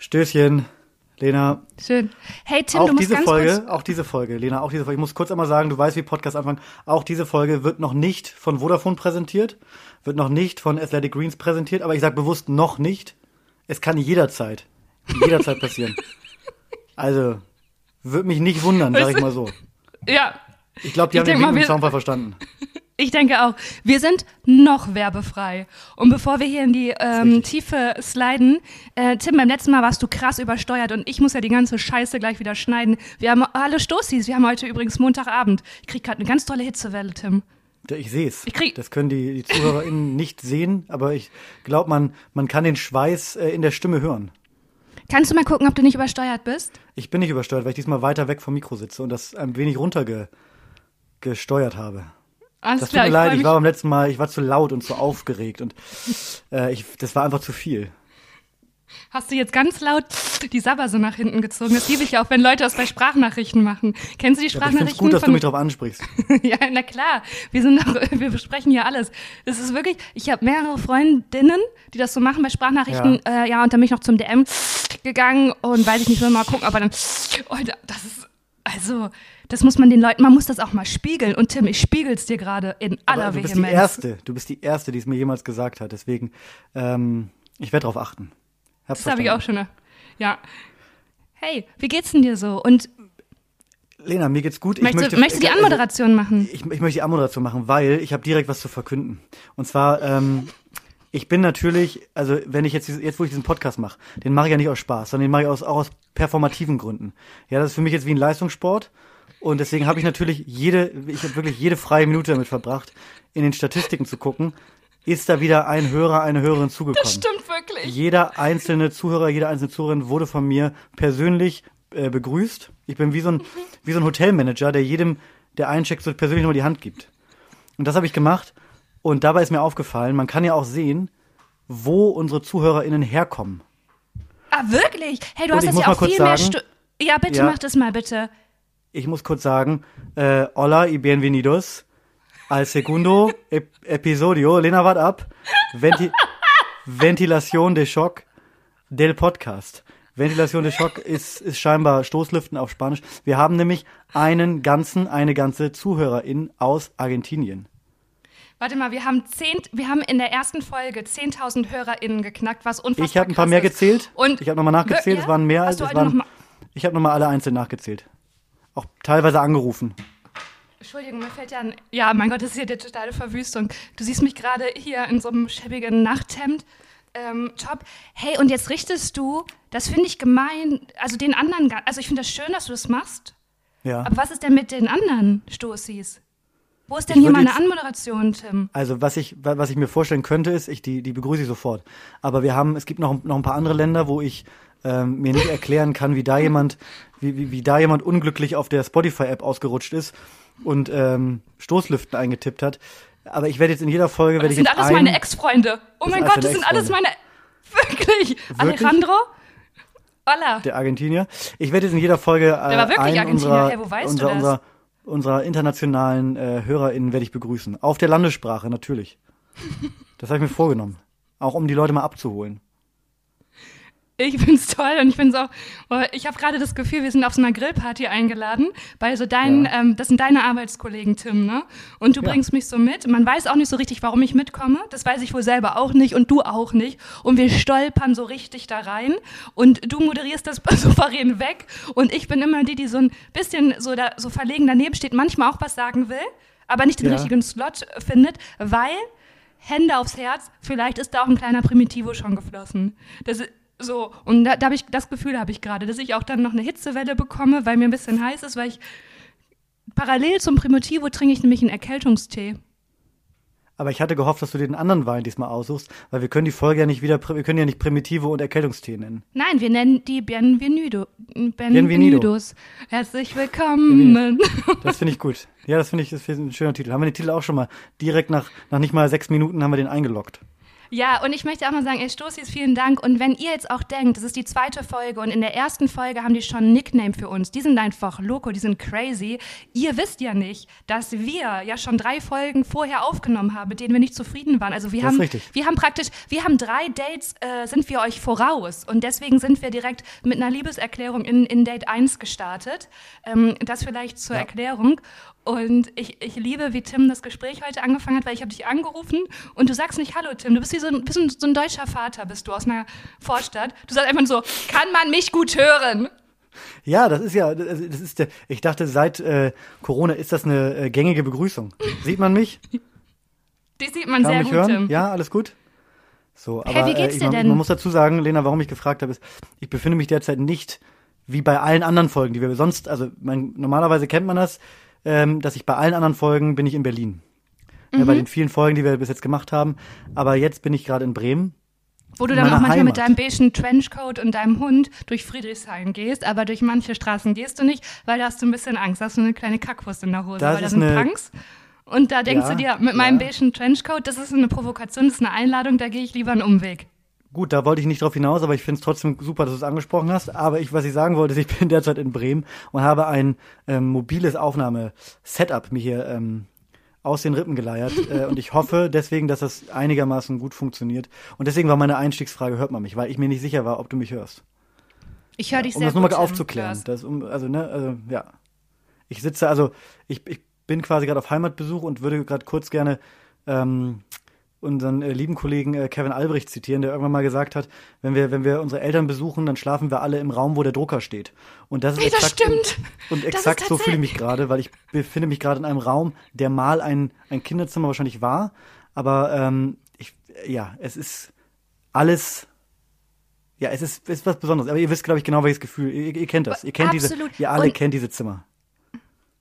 Stößchen, Lena. Schön. Hey Tim, auch du musst diese ganz Folge, kurz. auch diese Folge, Lena, auch diese Folge. Ich muss kurz einmal sagen, du weißt, wie Podcast anfangen. Auch diese Folge wird noch nicht von Vodafone präsentiert, wird noch nicht von Athletic Greens präsentiert, aber ich sage bewusst noch nicht. Es kann jederzeit, jederzeit passieren. Also, würde mich nicht wundern, sag ich mal so. Ja, Ich glaube, die Ich haben den mal, Zaunfall verstanden. ich denke auch. Wir sind noch werbefrei. Und bevor wir hier in die ähm, Tiefe sliden, äh, Tim, beim letzten Mal warst du krass übersteuert und ich muss ja die ganze Scheiße gleich wieder schneiden. Wir haben alle Stoßis. Wir haben heute übrigens Montagabend. Ich krieg gerade eine ganz tolle Hitzewelle, Tim. Ich sehe es. Das können die, die ZuhörerInnen nicht sehen, aber ich glaube, man, man kann den Schweiß äh, in der Stimme hören. Kannst du mal gucken, ob du nicht übersteuert bist? Ich bin nicht übersteuert, weil ich diesmal weiter weg vom Mikro sitze und das ein wenig runtergesteuert habe. Alles Das tut klar, mir ich leid, ich mich. war beim letzten Mal, ich war zu laut und zu aufgeregt und äh, ich, das war einfach zu viel. Hast du jetzt ganz laut die Sabberse nach hinten gezogen? Das liebe ich ja auch, wenn Leute das bei Sprachnachrichten machen. Kennst du die Aber ich finde es Sprachnachrichten gut, dass du mich darauf ansprichst. ja, na klar. Wir sind doch, wir besprechen hier alles. Das ist wirklich, ich habe mehrere Freundinnen, die das so machen bei Sprachnachrichten. Ja, äh, ja und dann bin ich noch zum DM gegangen und weiß ich nicht, will mal gucken, aber dann, oh, da- das ist, also, das muss man den Leuten, man muss das auch mal spiegeln. Und Tim, ich spiegel's dir gerade in aller Aber du bist die. Erste, du bist die Erste, die es mir jemals gesagt hat. Deswegen, ähm, ich werde darauf achten. Hab's Das habe ich auch schon. Ja. Hey, wie geht's denn dir so? Und Lena, mir geht's gut. Ich möchtest, möchte, du- möchtest du die also, Anmoderation machen? Ich, ich möchte die Anmoderation machen, weil ich habe direkt was zu verkünden. Und zwar, ähm, ich bin natürlich, also wenn ich jetzt, jetzt wo ich diesen Podcast mache, den mache ich ja nicht aus Spaß, sondern den mache ich aus, auch aus performativen Gründen. Ja, das ist für mich jetzt wie ein Leistungssport. Und deswegen habe ich natürlich jede, ich habe wirklich jede freie Minute damit verbracht, in den Statistiken zu gucken, ist da wieder ein Hörer, eine Hörerin zugekommen. Das stimmt wirklich. Jeder einzelne Zuhörer, jede einzelne Zuhörerin wurde von mir persönlich äh, begrüßt. Ich bin wie so ein, wie so ein Hotelmanager, der jedem, der eincheckt, so persönlich nochmal die Hand gibt. Und das habe ich gemacht. Und dabei ist mir aufgefallen, man kann ja auch sehen, wo unsere ZuhörerInnen herkommen. Ah, wirklich? Hey, du Und hast das ja auch viel mehr sagen- Stu Ja, bitte Ja. mach das mal, bitte. Ich muss kurz sagen, äh, hola y bienvenidos al segundo ep episodio, Lena, wart ab, Venti Ventilation de Choc del Podcast. Ventilation de Choc ist, ist scheinbar Stoßlüften auf Spanisch. Wir haben nämlich einen ganzen, eine ganze Zuhörerin aus Argentinien. Warte mal, wir haben zehn, wir haben in der ersten Folge 10.000 HörerInnen geknackt, was unfassbar Ich habe ein paar mehr gezählt. Und ich habe nochmal nachgezählt, Ja? es waren mehr als es waren. Ich habe nochmal alle einzeln nachgezählt. Auch teilweise angerufen. Entschuldigung, mir fällt ja ein, ja, mein Gott, das ist hier die totale Verwüstung. Du siehst mich gerade hier in so einem schäbigen Nachthemd. Ähm, top. Hey, und jetzt richtest du, das finde ich gemein, also den anderen, also ich finde das schön, dass du das machst, Ja. aber was ist denn mit den anderen Stoßis? Wo ist denn Ich hier meine jetzt- Anmoderation, Tim? Also was ich, wa- was ich mir vorstellen könnte, ist, ich, die, die begrüße ich sofort. Aber wir haben, es gibt noch, noch ein paar andere Länder, wo ich ähm, mir nicht erklären kann, wie da jemand, wie, wie, wie da jemand unglücklich auf der Spotify-App ausgerutscht ist und ähm, Stoßlüften eingetippt hat. Aber ich werde jetzt in jeder Folge werde Das ich sind alles ein, meine Ex-Freunde. Oh mein Gott, das sind alles meine. Ex-Freunde. Wirklich? Alejandro? Hola. der Argentinier. Ich werde jetzt in jeder Folge äh, war wirklich einen Argentinier. unserer, Hey, wo weißt du unserer, das? unserer, unserer internationalen äh, HörerInnen werde ich begrüßen. Auf der Landessprache, natürlich. Das habe ich mir vorgenommen. Auch um die Leute mal abzuholen. Ich find's toll und ich find's auch, ich habe gerade das Gefühl, wir sind auf so einer Grillparty eingeladen, bei so deinen, Ja. ähm, das sind deine Arbeitskollegen, Tim, ne? Und du Ja. bringst mich so mit. Man weiß auch nicht so richtig, warum ich mitkomme. Das weiß ich wohl selber auch nicht und du auch nicht. Und wir stolpern so richtig da rein und du moderierst das souverän weg und ich bin immer die, die so ein bisschen so, da, so verlegen daneben steht, manchmal auch was sagen will, aber nicht den Ja. richtigen Slot findet, weil Hände aufs Herz, vielleicht ist da auch ein kleiner Primitivo schon geflossen. Das so, und da, da habe ich das Gefühl habe ich gerade, dass ich auch dann noch eine Hitzewelle bekomme, weil mir ein bisschen heiß ist, weil ich parallel zum Primitivo trinke ich nämlich einen Erkältungstee. Aber ich hatte gehofft, dass du den anderen Wein diesmal aussuchst, weil wir können die Folge ja nicht wieder, wir können ja nicht Primitive und Erkältungstee nennen. Nein, wir nennen die Bienvenido. Bienvenido. Bienvenidos. Herzlich willkommen. Das finde ich gut. Ja, das finde ich, das ist ein schöner Titel. Haben wir den Titel auch schon mal. Direkt nach, nach nicht mal sechs Minuten haben wir den eingeloggt. Ja, und ich möchte auch mal sagen, ey, Stoßis, vielen Dank. Und wenn ihr jetzt auch denkt, das ist die zweite Folge und in der ersten Folge haben die schon einen Nickname für uns. Die sind einfach loco, die sind crazy. Ihr wisst ja nicht, dass wir ja schon drei Folgen vorher aufgenommen haben, mit denen wir nicht zufrieden waren. Also wir Das haben, wir haben praktisch, wir haben drei Dates, äh, sind wir euch voraus. Und deswegen sind wir direkt mit einer Liebeserklärung in, in Date 1 gestartet. Ähm, das vielleicht zur Ja. Erklärung. Und ich, ich liebe, wie Tim das Gespräch heute angefangen hat, weil ich habe dich angerufen und du sagst nicht Hallo, Tim. Du bist wie so ein, bist ein, so ein deutscher Vater, bist du aus einer Vorstadt. Du sagst einfach so, kann man mich gut hören? Ja, das ist ja, das das ist der, ich dachte, seit äh, Corona ist das eine äh, gängige Begrüßung. Sieht man mich? Die sieht man Kann sehr gut, hören? Tim. Ja, alles gut? So, Hey, aber wie geht's äh, ich, denn? man muss dazu sagen, Lena, warum ich gefragt habe, ist, ich befinde mich derzeit nicht wie bei allen anderen Folgen, die wir sonst, also man, normalerweise kennt man das, ähm, dass ich bei allen anderen Folgen bin ich in Berlin. Ja, Mhm. bei den vielen Folgen, die wir bis jetzt gemacht haben. Aber jetzt bin ich gerade in Bremen. Wo du dann auch manchmal mit Heimat. deinem beigen Trenchcoat und deinem Hund durch Friedrichshain gehst, aber durch manche Straßen gehst du nicht, weil da hast du ein bisschen Angst. Da hast du eine kleine Kackwurst in der Hose, Das weil da sind eine- Punks. Und da denkst Ja, du dir, mit meinem ja. beigen Trenchcoat, das ist eine Provokation, das ist eine Einladung, da gehe ich lieber einen Umweg. Gut, da wollte ich nicht drauf hinaus, aber ich finde es trotzdem super, dass du es angesprochen hast. Aber ich, was ich sagen wollte, ist, ich bin derzeit in Bremen und habe ein ähm, mobiles Aufnahme-Setup mir hier ähm, aus den Rippen geleiert. äh, und ich hoffe deswegen, dass das einigermaßen gut funktioniert. Und deswegen war meine Einstiegsfrage, hört man mich? Weil ich mir nicht sicher war, ob du mich hörst. Ich höre dich Um sehr das nur mal gut, Tim. aufzuklären. Das, um, also, ne, also, ja. Ich sitze, also, ich, ich bin quasi gerade auf Heimatbesuch und würde gerade kurz gerne ähm, unseren äh, lieben Kollegen äh, Kevin Albrecht zitieren, der irgendwann mal gesagt hat, wenn wir, wenn wir unsere Eltern besuchen, dann schlafen wir alle im Raum, wo der Drucker steht. Und das ist Ey, das exakt, stimmt. Und, und exakt so fühle ich mich gerade, weil ich befinde mich gerade in einem Raum, der mal ein, ein Kinderzimmer wahrscheinlich war, aber ähm, ich, ja, es ist alles ja, es ist, ist was Besonderes. Aber ihr wisst, glaube ich, genau welches Gefühl. Ihr, ihr kennt das. Ihr kennt Absolut. diese, ihr alle Und- kennt diese Zimmer.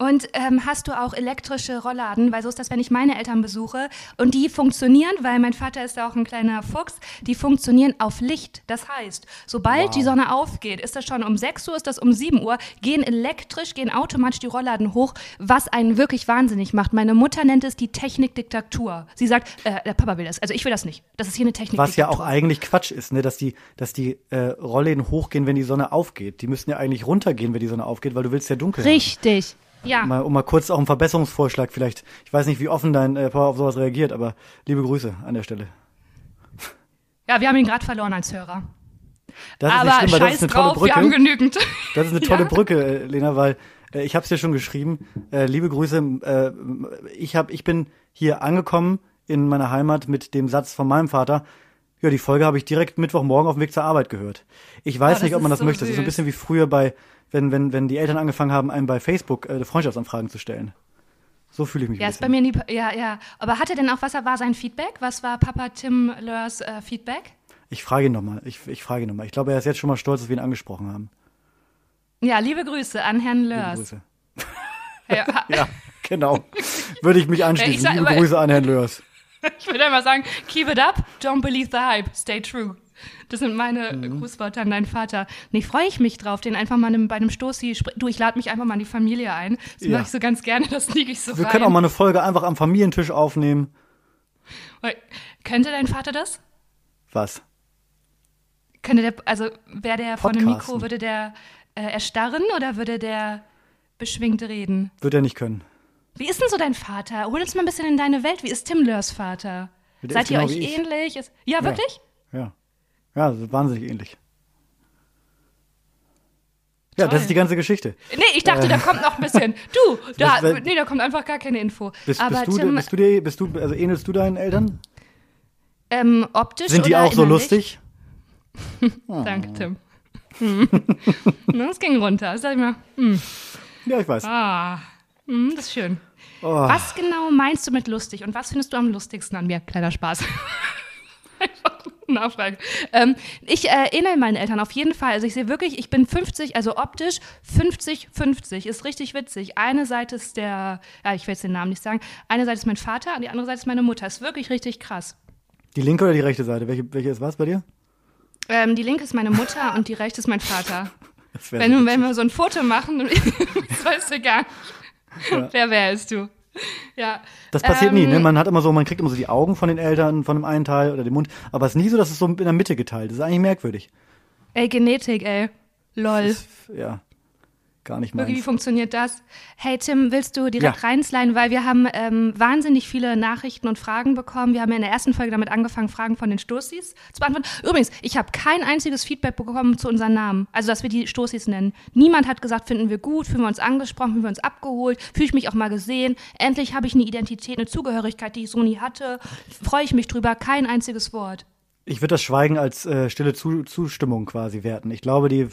Und ähm, hast du auch elektrische Rollladen? Weil so ist das, wenn ich meine Eltern besuche. Und die funktionieren, weil mein Vater ist ja auch ein kleiner Fuchs, die funktionieren auf Licht. Das heißt, sobald Wow. die Sonne aufgeht, ist das schon um 6 Uhr, ist das um 7 Uhr, gehen elektrisch, gehen automatisch die Rollladen hoch, was einen wirklich wahnsinnig macht. Meine Mutter nennt es die Technikdiktatur. Sie sagt, äh, der Papa will das. Also ich will das nicht. Das ist hier eine Technikdiktatur. Was ja auch eigentlich Quatsch ist, ne, dass die, dass die äh, Rollläden hochgehen, wenn die Sonne aufgeht. Die müssten ja eigentlich runtergehen, wenn die Sonne aufgeht, weil du willst ja dunkel. haben. Ja. Mal, um mal kurz auch einen Verbesserungsvorschlag vielleicht. Ich weiß nicht, wie offen dein äh, Papa auf sowas reagiert, aber liebe Grüße an der Stelle. Ja, wir haben ihn gerade verloren als Hörer. Das ist Aber nicht schlimm, weil das scheiß ist eine tolle drauf, wir haben Brücke. genügend. Das ist eine tolle Ja. Brücke, äh, Lena, weil äh, ich habe es dir schon geschrieben. Äh, liebe Grüße. Äh, ich hab, ich bin hier angekommen in meiner Heimat mit dem Satz von meinem Vater. Ja, die Folge habe ich direkt Mittwochmorgen auf dem Weg zur Arbeit gehört. Ich weiß Oh, das nicht, ob man ist das so möchte. Das ist so ein süß. bisschen wie früher bei, wenn wenn wenn die Eltern angefangen haben, einem bei Facebook äh, Freundschaftsanfragen zu stellen. So fühle ich mich. Ja, ist bei mir nie, ja, ja. Aber hat er denn auch, was war sein Feedback? Was war Papa Tim Lörs äh, Feedback? Ich frage ihn nochmal. Ich, ich frage ihn nochmal. Ich glaube, er ist jetzt schon mal stolz, dass wir ihn angesprochen haben. Ja, liebe Grüße an Herrn Liebe Lörs. Grüße. Ja, Ja, genau. Würde ich mich anschließen. sag Liebe Grüße an Herrn Lörs. ich würde einmal sagen, keep it up, don't believe the hype, stay true. Das sind meine Mhm. Grußworte an deinen Vater. Nee, freue ich mich drauf, den einfach mal bei einem Stoßi, spr- du, ich lade mich einfach mal in die Familie ein. Das Ja. mache ich so ganz gerne, das liege ich so Wir rein. können auch mal eine Folge einfach am Familientisch aufnehmen. Könnte dein Vater das? Was? Könnte der, also wäre der vor dem. Mikro, würde der äh, erstarren oder würde der beschwingt reden? Wird er nicht können. Wie ist denn so dein Vater? Hol uns mal ein bisschen in deine Welt. Wie ist Tim Lörs Vater? Der Seid ihr genau euch ähnlich? Ist, ja, wirklich? Ja. Ja, das ist wahnsinnig ähnlich. Ja, Toll. das ist die ganze Geschichte. Nee, ich dachte, da kommt noch ein bisschen. Du, da, Was- nee, da kommt einfach gar keine Info. Bist, Aber bist, du, Tim, bist du dir, bist du, also ähnelst du deinen Eltern? ähm, optisch Sind die auch so innerlich? lustig? Danke, Tim. Hm. Das ging runter. Sag ich mal, hm, Ja, ich weiß. ah, hm, das ist schön. Oh. Was genau meinst du mit lustig und was findest du am lustigsten an mir? Kleiner Spaß. Einfach Nachfrage. Ähm, ich äh, ähnle meinen Eltern auf jeden Fall. Also ich sehe wirklich, ich bin 50, also optisch 50-50. Ist richtig witzig. Eine Seite ist der, ja, ich will jetzt den Namen nicht sagen, eine Seite ist mein Vater und die andere Seite ist meine Mutter. Ist wirklich richtig krass. Die linke oder die rechte Seite? Welche, welche ist was bei dir? Ähm, die linke ist meine Mutter und die rechte ist mein Vater. Wenn, wenn wir so ein Foto machen, das weißt du gar nicht. Ja. Wer wärst du? Ja. Das passiert nie, ne? Ähm, Man hat immer so, man kriegt immer so die Augen von den Eltern, von dem einen Teil oder den Mund, aber es ist nie so, dass es so in der Mitte geteilt ist. Das ist eigentlich merkwürdig. Ey, Genetik, ey. Lol. Das, ja, gar nicht Wirklich, wie meins. funktioniert das? Hey Tim, willst du direkt Ja. reinsliden, weil wir haben ähm, wahnsinnig viele Nachrichten und Fragen bekommen. Wir haben ja in der ersten Folge damit angefangen, Fragen von den Stoßis zu beantworten. Übrigens, ich habe kein einziges Feedback bekommen zu unseren Namen, also dass wir die Stoßis nennen. Niemand hat gesagt, finden wir gut, fühlen wir uns angesprochen, fühlen wir uns abgeholt, fühle ich mich auch mal gesehen. Endlich habe ich eine Identität, eine Zugehörigkeit, die ich so nie hatte. Freue ich mich drüber, kein einziges Wort. Ich würde das Schweigen als äh, stille Zu Zustimmung quasi werten. Ich glaube, die,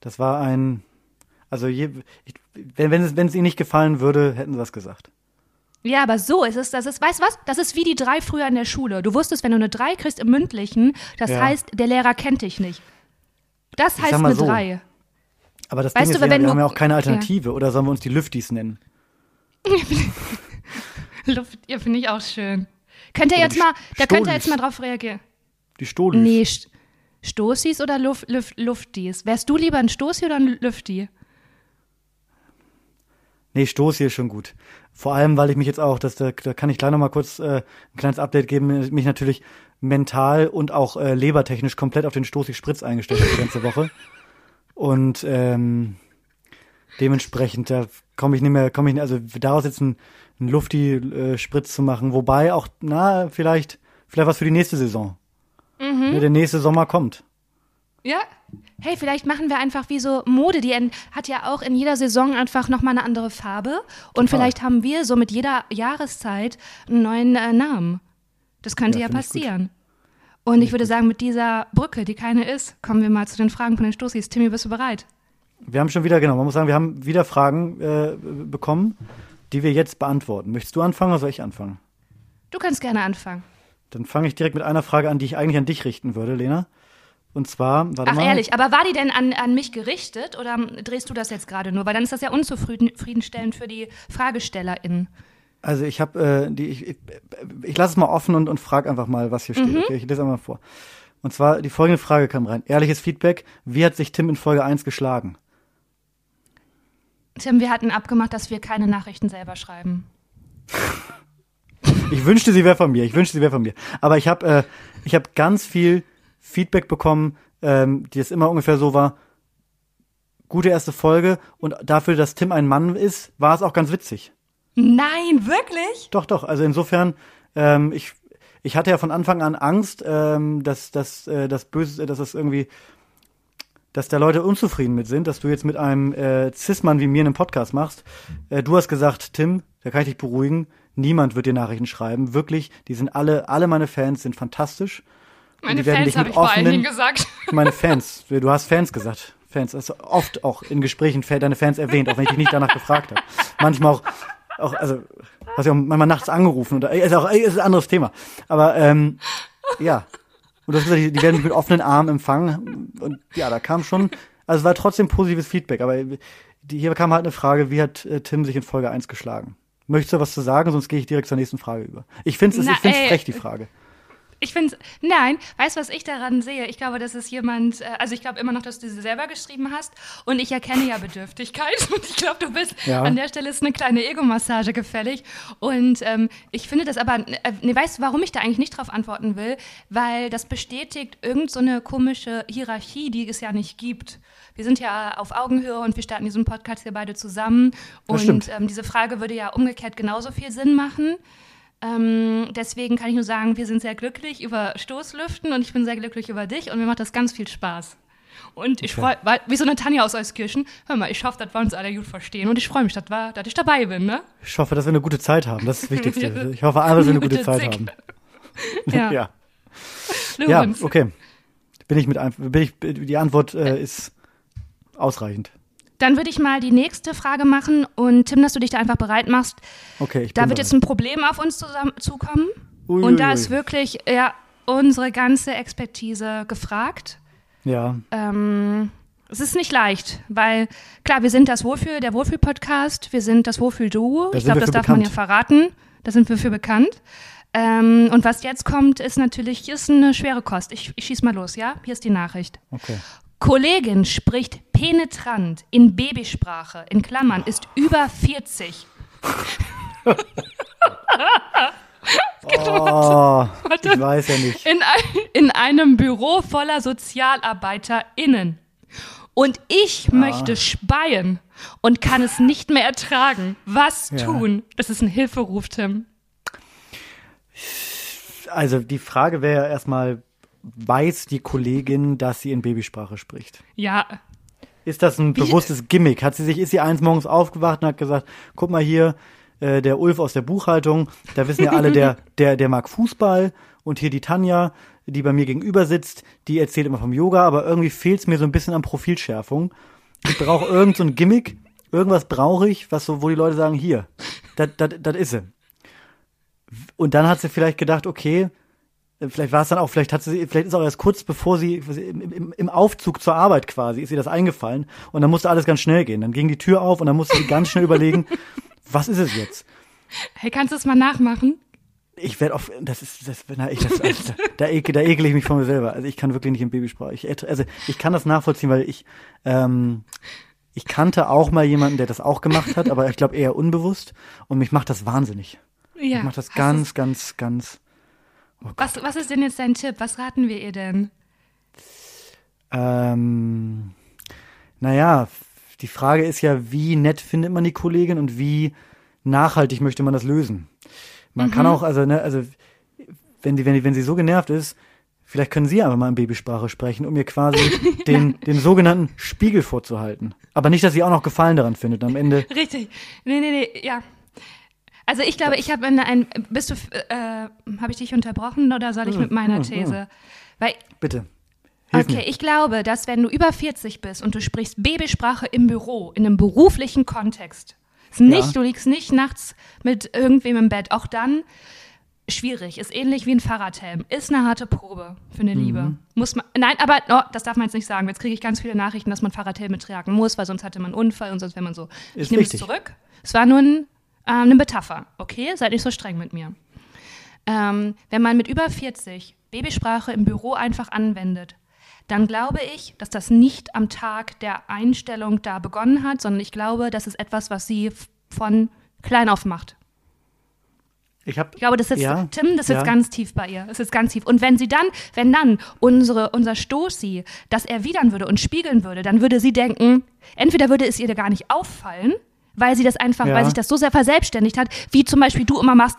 das war ein, also je, ich, wenn, wenn, es, wenn es ihnen nicht gefallen würde, hätten sie was gesagt. Ja, aber so ist es. Das ist, weißt du was? Das ist wie die drei früher in der Schule. Du wusstest, wenn du eine drei kriegst im Mündlichen, das Ja. heißt, der Lehrer kennt dich nicht. Das sag heißt eine so. drei. Aber das Weißt Ding du, ist, ja, wenn wir du- haben ja auch keine ja. Alternative. Oder sollen wir uns die Lüftis nennen? Luft, ihr finde ich auch schön. Könnt ihr Oder jetzt mal, da könnt ihr jetzt mal drauf reagieren. Die Stolis. Nee, St Stoßis oder Luf Luf Luftis? Wärst du lieber ein Stoßi oder ein Lüfti? Nee, Stoß hier schon gut. Vor allem, weil ich mich jetzt auch, das, da, da kann ich gleich noch mal kurz äh, ein kleines Update geben, mich natürlich mental und auch äh, lebertechnisch komplett auf den Stoßig Spritz eingestellt habe die ganze Woche. Und ähm, dementsprechend, da komme ich nicht mehr, komme ich nicht, also daraus jetzt einen, einen Lufti-Spritz zu machen, wobei auch, na, vielleicht, vielleicht was für die nächste Saison. Mhm. Ne, der nächste Sommer kommt. Ja. Hey, vielleicht machen wir einfach wie so Mode, die hat ja auch in jeder Saison einfach nochmal eine andere Farbe. Und Total. vielleicht haben wir so mit jeder Jahreszeit einen neuen äh, Namen. Das könnte Ja, ja, find ich gut. passieren. Und ich würde sagen, mit dieser Brücke, die keine ist, kommen wir mal zu den Fragen von den Stoßis. Timmy, bist du bereit? Wir haben schon wieder, genau, man muss sagen, wir haben wieder Fragen äh, bekommen, die wir jetzt beantworten. Möchtest du anfangen oder soll ich anfangen? Du kannst gerne anfangen. Dann fange ich direkt mit einer Frage an, die ich eigentlich an dich richten würde, Lena. Und zwar, warte Ach, mal. ehrlich, aber war die denn an, an mich gerichtet oder drehst du das jetzt gerade nur? Weil dann ist das ja unzufriedenstellend für die FragestellerInnen. Also ich habe äh, die, ich, ich, ich lasse es mal offen und, und frage einfach mal, was hier steht. Mhm. Okay, ich lese einmal vor. Und zwar die folgende Frage kam rein. Ehrliches Feedback: Wie hat sich Tim in Folge 1 geschlagen? Tim, wir hatten abgemacht, dass wir keine Nachrichten selber schreiben. Ich wünschte, sie wäre von mir. Ich wünschte, sie wäre von mir. Aber ich habe äh, ich habe ganz viel Feedback bekommen, ähm, die es immer ungefähr so war. Gute erste Folge und dafür, dass Tim ein Mann ist, war es auch ganz witzig. Nein, wirklich? Doch, doch. Also insofern, ähm, ich, ich hatte ja von Anfang an Angst, ähm, dass, dass, äh, das Böse, dass das irgendwie, dass da Leute unzufrieden mit sind, dass du jetzt mit einem äh, Cis-Mann wie mir einen Podcast machst. Äh, du hast gesagt, Tim, da kann ich dich beruhigen, niemand wird dir Nachrichten schreiben. Wirklich, die sind alle, alle meine Fans sind fantastisch. Meine die werden Fans habe ich vor allen Dingen gesagt. Meine Fans, du hast Fans gesagt. Fans, also oft auch in Gesprächen deine Fans erwähnt, auch wenn ich dich nicht danach gefragt habe. Manchmal auch, auch also, was ich auch manchmal nachts angerufen oder ist auch ist ein anderes Thema. Aber ähm, ja. Und du hast gesagt, die, werden mich mit offenen Armen empfangen. Und ja, da kam schon, also es war trotzdem positives Feedback, aber die, hier kam halt eine Frage, wie hat äh, Tim sich in Folge 1 geschlagen? Möchtest du was zu sagen, sonst gehe ich direkt zur nächsten Frage über. Ich finde es ey. frech, die Frage. Ich finde, nein, weißt du, was ich daran sehe? Ich glaube, das ist jemand, äh, also ich glaube immer noch, dass du sie selber geschrieben hast und ich erkenne ja Bedürftigkeit und ich glaube, du bist, Ja. an der Stelle ist eine kleine Ego-Massage gefällig und ähm, ich finde das aber, nee, weißt du, warum ich da eigentlich nicht drauf antworten will? Weil das bestätigt irgend so eine komische Hierarchie, die es ja nicht gibt. Wir sind ja auf Augenhöhe und wir starten diesen Podcast hier beide zusammen und ähm, diese Frage würde ja umgekehrt genauso viel Sinn machen. Ähm, deswegen kann ich nur sagen, wir sind sehr glücklich über Stoßlüften und ich bin sehr glücklich über dich und mir macht das ganz viel Spaß. Und ich Okay. freue, wie so eine Tanja aus Euskirchen, hör mal, ich hoffe, dass wir uns alle gut verstehen und ich freue mich, dass, wir, dass ich dabei bin, ne? Ich hoffe, dass wir eine gute Zeit haben. Das ist das Wichtigste. Ich hoffe, alle, dass wir eine gute Zeit haben. Ja, Ja. Ja, okay. Bin ich mit bin ich, die Antwort äh, ist ausreichend. Dann würde ich mal die nächste Frage machen und Tim, dass du dich da einfach bereit machst. Okay, ich Da wird bereit. jetzt ein Problem auf uns zusammen, zukommen Ui, und da ui. ist wirklich ja, unsere ganze Expertise gefragt. Ja, Ähm, es ist nicht leicht, weil klar, wir sind das Wohlfühl, der Wohlfühl-Podcast, wir sind das Wohlfühl-Duo. Da Ich glaube, das darf man ja bekannt. verraten. Da sind wir für bekannt. Ähm, und was jetzt kommt, ist natürlich, hier ist eine schwere Kost. Ich, ich schieß mal los, ja? Hier ist die Nachricht. okay. Kollegin spricht penetrant in Babysprache, in Klammern, ist über 40. Oh, ich weiß ja nicht. In, ein, in einem Büro voller SozialarbeiterInnen. Und ich möchte speien und kann es nicht mehr ertragen. Was Ja. tun? Das ist ein Hilferuf, Tim. Also die Frage wäre ja erstmal, weiß die Kollegin, dass sie in Babysprache spricht? Ja, Ist das ein bewusstes Gimmick? Hat sie sich, ist sie eins morgens aufgewacht und hat gesagt, guck mal hier, äh, der Ulf aus der Buchhaltung, da wissen ja alle, der, der, der mag Fußball und hier die Tanja, die bei mir gegenüber sitzt, die erzählt immer vom Yoga, aber irgendwie fehlt es mir so ein bisschen an Profilschärfung. Ich brauche irgend so ein Gimmick, irgendwas brauche ich, was so, wo die Leute sagen, hier, das ist sie. Und dann hat sie vielleicht gedacht, okay, vielleicht war es dann auch, vielleicht hat sie, vielleicht ist auch erst kurz bevor sie, im, im, im Aufzug zur Arbeit quasi, ist ihr das eingefallen und dann musste alles ganz schnell gehen. Dann ging die Tür auf und dann musste sie ganz schnell überlegen, was ist es jetzt? hey, kannst du es mal nachmachen? Ich werde auf, das ist, das, na, ich, das, also, da, da, ekel, da ekel ich mich von mir selber. Also ich kann wirklich nicht in Babysprache. Ich, also ich kann das nachvollziehen, weil ich, ähm, ich kannte auch mal jemanden, der das auch gemacht hat, aber ich glaube eher unbewusst und mich macht das wahnsinnig. Ja. Ich macht das ganz, ganz, ganz. Du's- Was, was ist denn jetzt dein Tipp? Was raten wir ihr denn? Ähm, naja, die Frage ist ja, wie nett findet man die Kollegin und wie nachhaltig möchte man das lösen? Man kann auch, also, ne, also, wenn die, wenn die, wenn sie so genervt ist, vielleicht können Sie einfach mal in Babysprache sprechen, um ihr quasi den, den sogenannten Spiegel vorzuhalten. Aber nicht, dass sie auch noch Gefallen daran findet. Am Ende, Richtig. Nee, nee, nee, ja. Also ich glaube, ich habe ein bist du äh, habe ich dich unterbrochen oder soll ich mit meiner These? Weil bitte. Hilf okay, mir. ich glaube, dass wenn du über 40 bist und du sprichst Babysprache im Büro, in einem beruflichen Kontext, ist nicht, Ja. du liegst nicht nachts mit irgendwem im Bett, auch dann schwierig, ist ähnlich wie ein Fahrradhelm, ist eine harte Probe für eine Liebe. Mhm. Muss man, nein, aber oh, das darf man jetzt nicht sagen. Jetzt kriege ich ganz viele Nachrichten, dass man Fahrradhelme tragen muss, weil sonst hatte man einen Unfall und sonst wäre man so. Ist ich nehme es zurück. Es war nur ein, äh, eine Metapher, okay? Seid nicht so streng mit mir. Ähm, wenn man mit über 40 Babysprache im Büro einfach anwendet, dann glaube ich, dass das nicht am Tag der Einstellung da begonnen hat, sondern ich glaube, das ist etwas, was sie von klein auf macht. Ich habe Ich glaube, das ist Ja, Tim, das ist ja. ganz tief bei ihr. Das ist ganz tief. Und wenn sie dann, wenn dann unsere, unser Stoßi das erwidern würde und spiegeln würde, dann würde sie denken, entweder würde es ihr gar nicht auffallen, weil sie das einfach, Ja. weil sich das so sehr verselbstständigt hat, wie zum Beispiel du immer machst.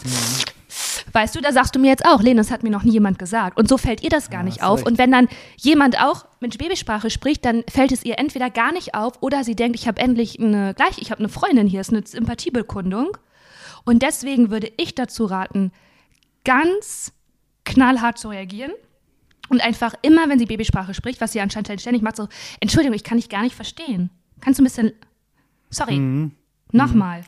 Weißt du, da sagst du mir jetzt auch, Lene, das hat mir noch nie jemand gesagt. Und so fällt ihr das gar nicht hast auf. recht. Und wenn dann jemand auch mit Babysprache spricht, dann fällt es ihr entweder gar nicht auf oder sie denkt, ich habe endlich eine, gleich, ich habe eine Freundin hier, ist eine Sympathiebekundung. Und deswegen würde ich dazu raten, ganz knallhart zu reagieren und einfach immer, wenn sie Babysprache spricht, was sie anscheinend ständig macht, so, Entschuldigung, ich kann dich gar nicht verstehen. Kannst du ein bisschen, sorry, nochmal.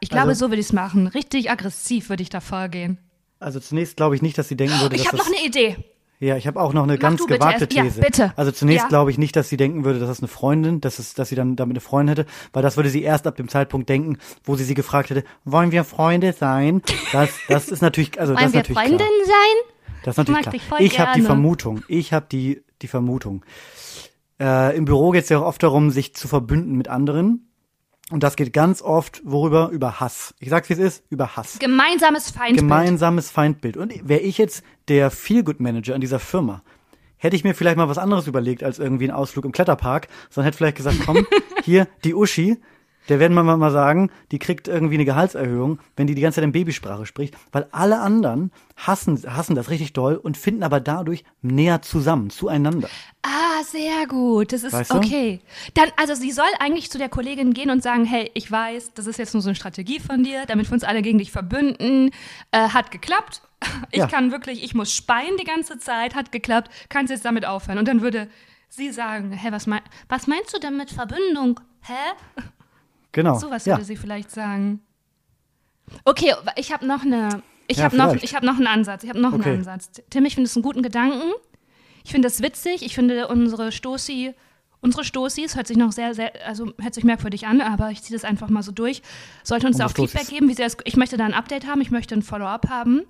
Ich glaube, Mhm. Also- so würde ich es machen. Richtig aggressiv würde ich da vorgehen. also zunächst glaube ich nicht, dass sie denken würde, Ich dass habe das noch eine Idee. Ja, ich habe auch noch eine ganz du bitte gewagte erst- ja, These. bitte. Also zunächst Ja. glaube ich nicht, dass sie denken würde, dass das eine Freundin, dass, es, dass sie dann damit eine Freundin hätte, weil das würde sie erst ab dem Zeitpunkt denken, wo sie sie gefragt hätte, wollen wir Freunde sein? Das, das ist natürlich, also das Wollen ist wir natürlich Freundin klar. sein? Das ist natürlich mag klar. Ich habe die. Vermutung, ich habe die, die Vermutung. Äh, Im Büro geht es ja auch oft darum, sich zu verbünden mit anderen. Und das geht ganz oft, worüber? Über Hass. Ich sag's wie es ist, über Hass. Gemeinsames Feindbild. Gemeinsames Feindbild. Und wäre ich jetzt der Feelgood-Manager in dieser Firma, hätte ich mir vielleicht mal was anderes überlegt als irgendwie einen Ausflug im Kletterpark, sondern hätte vielleicht gesagt, komm, hier, die Uschi, der werden wir mal sagen, die kriegt irgendwie eine Gehaltserhöhung, wenn die die ganze Zeit in Babysprache spricht, weil alle anderen hassen, hassen das richtig doll und finden aber dadurch näher zusammen, zueinander. Ah, sehr gut. Das ist Weißt du? okay. Dann, also sie soll eigentlich zu der Kollegin gehen und sagen, hey, ich weiß, das ist jetzt nur so eine Strategie von dir, damit wir uns alle gegen dich verbünden. Äh, hat geklappt. Ich Ja. kann wirklich, ich muss speien die ganze Zeit, hat geklappt, kannst jetzt damit aufhören. Und dann würde sie sagen, hä, was, mein, was meinst du denn mit Verbindung? Hä? Genau. Sowas ja. würde sie vielleicht sagen. Okay, ich habe noch eine. Ich Ja, habe noch, ich habe noch einen Ansatz. Ich habe noch Okay. einen Ansatz. Tim, ich finde es einen guten Gedanken. Ich finde es witzig. Ich finde unsere Stoßi, unsere Stoßis hört sich noch sehr, sehr, also hört sich merkwürdig an, aber ich ziehe das einfach mal so durch. Sollte uns da auch Unsere Feedback Stoßis. geben, wie sie das, ich möchte da ein Update haben, ich möchte ein Follow-up haben.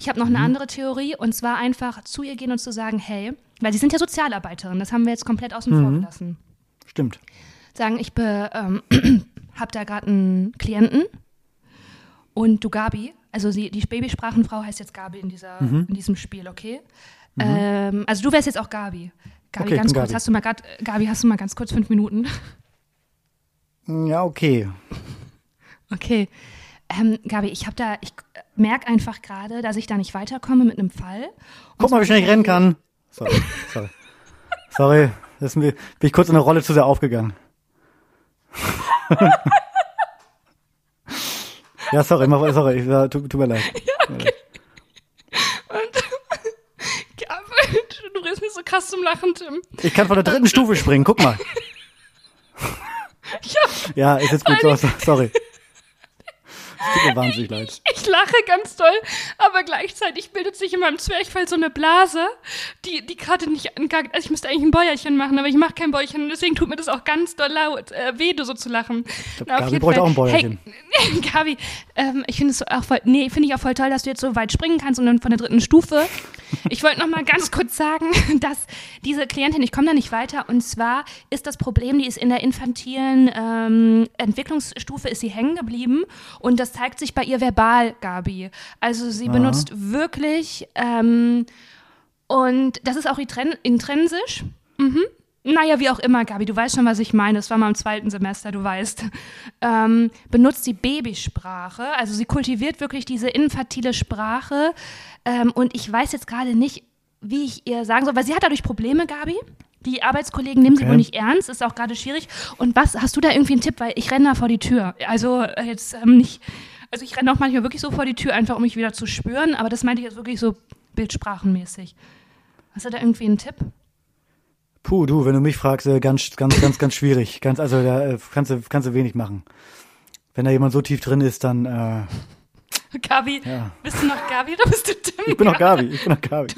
Ich habe noch Mhm. eine andere Theorie und zwar einfach zu ihr gehen und zu sagen, hey, weil sie sind ja Sozialarbeiterin, das haben wir jetzt komplett außen Mhm. vor gelassen Stimmt. sagen, ich ähm, habe da gerade einen Klienten und du Gabi, also sie, die Babysprachenfrau heißt jetzt Gabi in, dieser, Mhm. in diesem Spiel, okay? Ähm, also du wärst jetzt auch Gabi. Gabi, Okay, ganz kurz, Gabi. hast du mal grad, Gabi, hast du mal ganz kurz fünf Minuten? Ja, okay. Okay. Ähm, Gabi, ich habe da, ich merke einfach gerade, dass ich da nicht weiterkomme mit einem Fall. Guck mal, wie schnell ich rennen kann. Sorry, sorry. Sorry, das ist mir, bin ich kurz in der Rolle zu sehr aufgegangen. ja, sorry, mach, sorry, ich, ja, tut, tut mir leid. Gabi, du redest mir so krass zum Lachen, Tim. Ich kann von der dritten Stufe springen, guck mal. Ich, hab, Ja, ist jetzt gut, so, sorry. Tut mir wahnsinnig leid. ich lache ganz doll, aber gleichzeitig bildet sich in meinem Zwerchfell so eine Blase, die, die gerade nicht angegangen Also ich müsste eigentlich ein Bäuerchen machen, aber ich mache kein Bäuerchen und deswegen tut mir das auch ganz doll laut, äh, weh, so zu lachen. Na, auf Gabi bräuchte auch ein Bäuerchen. Hey, Gabi, ähm, ich finde es auch voll, nee, finde ich auch voll toll, dass du jetzt so weit springen kannst und dann von der dritten Stufe. Ich wollte noch mal ganz kurz sagen, dass diese Klientin, ich komme da nicht weiter, und zwar ist das Problem, die ist in der infantilen ähm, Entwicklungsstufe, ist sie hängen geblieben und das zeigt sich bei ihr verbal, Gabi. Also sie Aha. benutzt wirklich, ähm, und das ist auch intrinsisch. Mhm. Naja, wie auch immer, Gabi, du weißt schon, was ich meine. Das war mal im zweiten Semester, du weißt. Ähm, benutzt die Babysprache. Also sie kultiviert wirklich diese infantile Sprache. Ähm, und ich weiß jetzt gerade nicht, wie ich ihr sagen soll, weil sie hat dadurch Probleme, Gabi. Die Arbeitskollegen nehmen sie Okay. wohl nicht ernst, ist auch gerade schwierig. Und was, hast du da irgendwie einen Tipp? Weil ich renne da vor die Tür. Also äh, jetzt ähm, nicht, also ich renne auch manchmal wirklich so vor die Tür, einfach um mich wieder zu spüren. Aber das meinte ich jetzt wirklich so bildsprachenmäßig. Hast du da irgendwie einen Tipp? Puh, du, wenn du mich fragst, äh, ganz, ganz, ganz, ganz schwierig. Ganz, also da äh, kannst du, kannst du wenig machen. Wenn da jemand so tief drin ist, dann, äh, Gabi, Ja. bist du noch Gabi oder bist du Tim? ich bin noch Gabi, ich bin noch Gabi.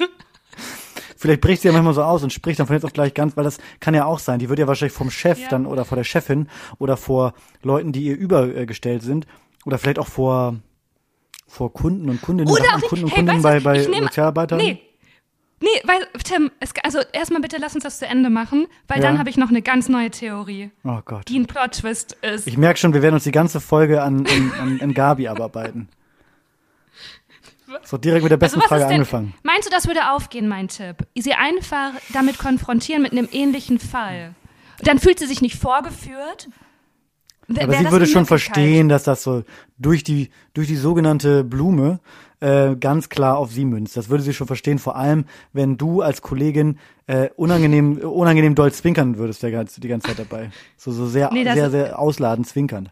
Vielleicht bricht sie ja manchmal so aus und spricht dann von jetzt auf gleich ganz, weil das kann ja auch sein. Die wird ja wahrscheinlich vom Chef Ja. dann oder vor der Chefin oder vor Leuten, die ihr übergestellt sind oder vielleicht auch vor, vor Kunden und Kundinnen, Oder auch. Kunden und Hey, Kundinnen weißt du, bei, bei nehm- Sozialarbeitern. Nee. Nee, weil, Tim, es, also erstmal bitte lass uns das zu Ende machen, weil Ja. dann habe ich noch eine ganz neue Theorie, Oh Gott. die ein Plot-Twist ist. Ich merke schon, wir werden uns die ganze Folge an, an, an, an Gabi abarbeiten. So direkt mit der besten Also Frage denn, angefangen. Meinst du, das würde aufgehen, mein Tipp? Sie einfach damit konfrontieren mit einem ähnlichen Fall. Dann fühlt sie sich nicht vorgeführt. Wär- Aber wär sie würde schon verstehen, dass das so durch die, durch die sogenannte Blume äh, ganz klar auf sie münzt. Das würde sie schon verstehen, vor allem, wenn du als Kollegin äh, unangenehm, unangenehm doll zwinkern würdest der die ganze Zeit dabei. So, so sehr, Nee, sehr, sehr ausladend zwinkernd.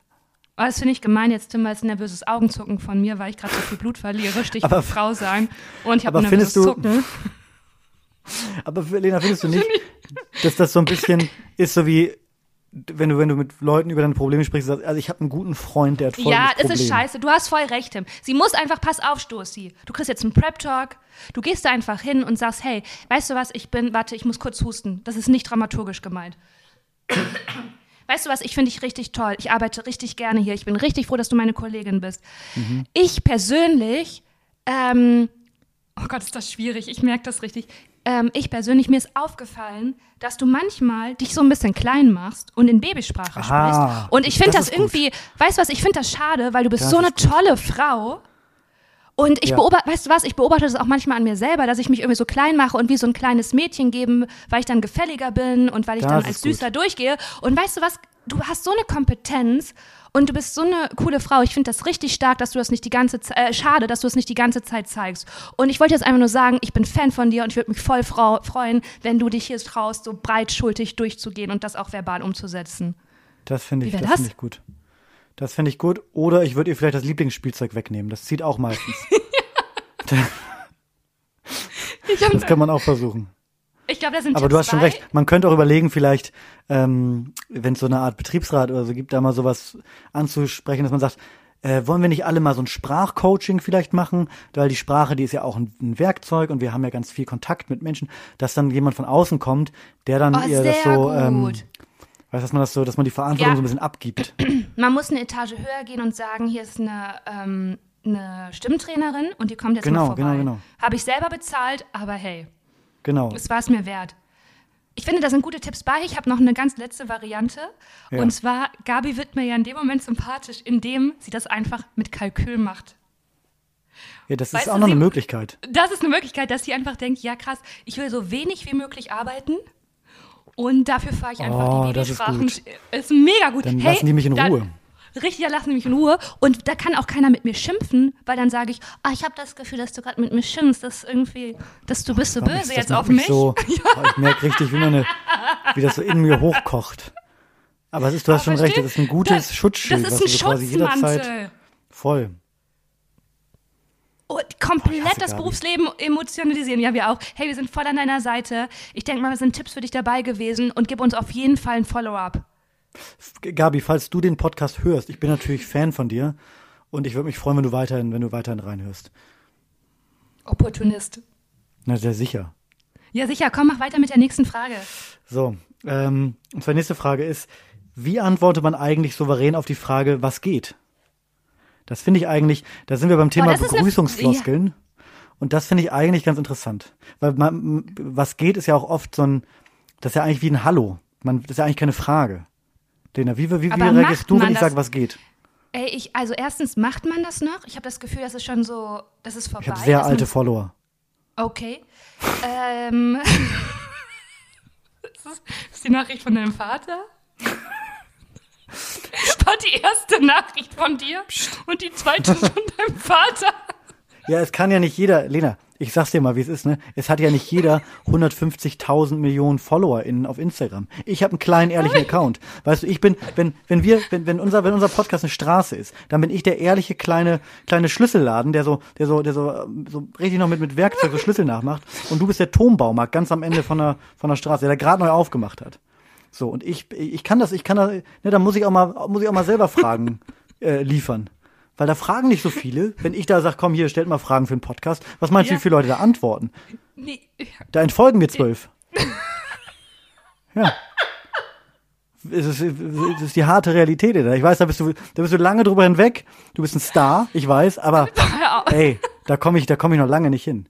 Oh, das finde ich gemein jetzt, Tim, ein nervöses Augenzucken von mir, weil ich gerade so viel Blut verliere, Stichwort Aber- Frau sein. Und ich habe nervöses du- Zucken. Aber Lena, findest du nicht, dass das so ein bisschen ist so wie, wenn du, wenn du mit Leuten über deine Probleme sprichst, sagst, also ich habe einen guten Freund, der hat folgendes Ja, das Problem. ist scheiße. Du hast voll recht, Tim. Sie muss einfach, pass auf, Stoßi. Du kriegst jetzt einen Prep-Talk. Du gehst da einfach hin und sagst, hey, weißt du was, ich bin, warte, ich muss kurz husten. Das ist nicht dramaturgisch gemeint. Weißt du was, ich finde dich richtig toll. Ich arbeite richtig gerne hier. Ich bin richtig froh, dass du meine Kollegin bist. Mhm. Ich persönlich, ähm, oh Gott, ist das schwierig. Ich merke das richtig. Ähm, ich persönlich, mir ist aufgefallen, dass du manchmal dich so ein bisschen klein machst und in Babysprache Aha, sprichst. Und ich finde das das, gut. irgendwie, weißt du was, ich finde das schade, weil du bist Das so eine gut. tolle Frau. Und ich Ja. beobachte, weißt du was, ich beobachte das auch manchmal an mir selber, dass ich mich irgendwie so klein mache und wie so ein kleines Mädchen geben, weil ich dann gefälliger bin und weil ich Das dann als gut. süßer durchgehe. Und weißt du was, du hast so eine Kompetenz und du bist so eine coole Frau. Ich finde das richtig stark, dass du das nicht die ganze Zeit, äh, schade, dass du es nicht die ganze Zeit zeigst. Und ich wollte jetzt einfach nur sagen, ich bin Fan von dir und ich würde mich voll freuen, wenn du dich hier traust, so breitschultig durchzugehen und das auch verbal umzusetzen. Das finde ich, das das? finde ich gut. Das finde ich gut. Oder ich würde ihr vielleicht das Lieblingsspielzeug wegnehmen. Das zieht auch meistens. Das kann man auch versuchen. Ich glaube, da sind Aber Tipps du hast schon recht. Man könnte auch überlegen, vielleicht, ähm, wenn es so eine Art Betriebsrat oder so gibt, da mal sowas anzusprechen, dass man sagt, äh, wollen wir nicht alle mal so ein Sprachcoaching vielleicht machen? Weil die Sprache, die ist ja auch ein, ein Werkzeug und wir haben ja ganz viel Kontakt mit Menschen, dass dann jemand von außen kommt, der dann Oh, ihr das so, ähm, gut. weiß, dass man das so, dass man die Verantwortung Ja. so ein bisschen abgibt. Man muss eine Etage höher gehen und sagen, hier ist eine, ähm, eine Stimmtrainerin und die kommt jetzt Genau, mal vorbei. genau, genau. Habe ich selber bezahlt, aber hey, Genau. es war es mir wert. Ich finde, da sind gute Tipps bei. Ich habe noch eine ganz letzte Variante. Ja. Und zwar, Gabi wird mir ja in dem Moment sympathisch, indem sie das einfach mit Kalkül macht. Ja, das Weißt ist auch du, noch eine sie- Möglichkeit. Das ist eine Möglichkeit, dass sie einfach denkt, ja krass, ich will so wenig wie möglich arbeiten und dafür fahre ich einfach Oh, die das ist Babysprachen. gut. Ist mega gut. Dann hey, lassen die mich in dann- Ruhe. Richtig, da lassen die mich in Ruhe. Und da kann auch keiner mit mir schimpfen, weil dann sage ich, ah, ich habe das Gefühl, dass du gerade mit mir schimpfst, dass irgendwie, dass du bist so böse jetzt auf mich. So, oh, ich merke richtig, wie, meine, wie das so in mir hochkocht. Aber es ist, du hast schon Aber recht, das ist ein gutes das, Schutzschild, Das was ist du ein so quasi jederzeit Schutzmantel. voll. Und komplett hasse das. Berufsleben emotionalisieren. Ja, wir auch. Hey, wir sind voll an deiner Seite. Ich denke mal, es sind Tipps für dich dabei gewesen und gib uns auf jeden Fall ein Follow-up. Gabi, falls du den Podcast hörst, ich bin natürlich Fan von dir und ich würde mich freuen, wenn du weiterhin, wenn du weiterhin reinhörst. Opportunist. Na, sehr sicher. Ja, sicher. Komm, mach weiter mit der nächsten Frage. So, ähm, und zwar die nächste Frage ist, wie antwortet man eigentlich souverän auf die Frage, was geht? Das finde ich eigentlich, da sind wir beim Thema eine- Begrüßungsfloskeln. Und das finde ich eigentlich ganz interessant. Weil man, was geht, ist ja auch oft so ein, das ist ja eigentlich wie ein Hallo. Man, das ist ja eigentlich keine Frage. Lena, wie, wie, wie reagierst du, wenn ich das- sage, was geht? Ey, ich, also erstens macht man das noch. Ich habe das Gefühl, das ist schon so, das ist vorbei. Ich habe sehr alte Follower. Okay. ähm. ist, das, ist die Nachricht von deinem Vater? War die erste Nachricht von dir und die zweite von deinem Vater. Ja, es kann ja nicht jeder, Lena, ich sag's dir mal, wie es ist, ne? Es hat ja nicht jeder 150.000 Millionen FollowerInnen auf Instagram. Ich habe einen kleinen, ehrlichen Account. Weißt du, ich bin, wenn, wenn wir, wenn, wenn unser, wenn unser Podcast eine Straße ist, dann bin ich der ehrliche kleine, kleine Schlüsselladen, der so, der so, der so, so richtig noch mit, mit Werkzeug so Schlüssel nachmacht. Und du bist der Turmbaumarkt ganz am Ende von der, von der Straße, der gerade neu aufgemacht hat. So, und ich, ich kann das, ich kann da, ne, da muss ich auch mal, muss ich auch mal selber Fragen äh, liefern. Weil da fragen nicht so viele. Wenn ich da sage, komm hier, stellt mal Fragen für einen Podcast, was meinst du, Ja. wie viele Leute da antworten? Nee, Da entfolgen mir zwölf. Ja. Es ist, es ist die harte Realität. Alter. Ich weiß, da bist du, da bist du lange drüber hinweg. Du bist ein Star, ich weiß, aber ey, da komme ich, da komme ich noch lange nicht hin.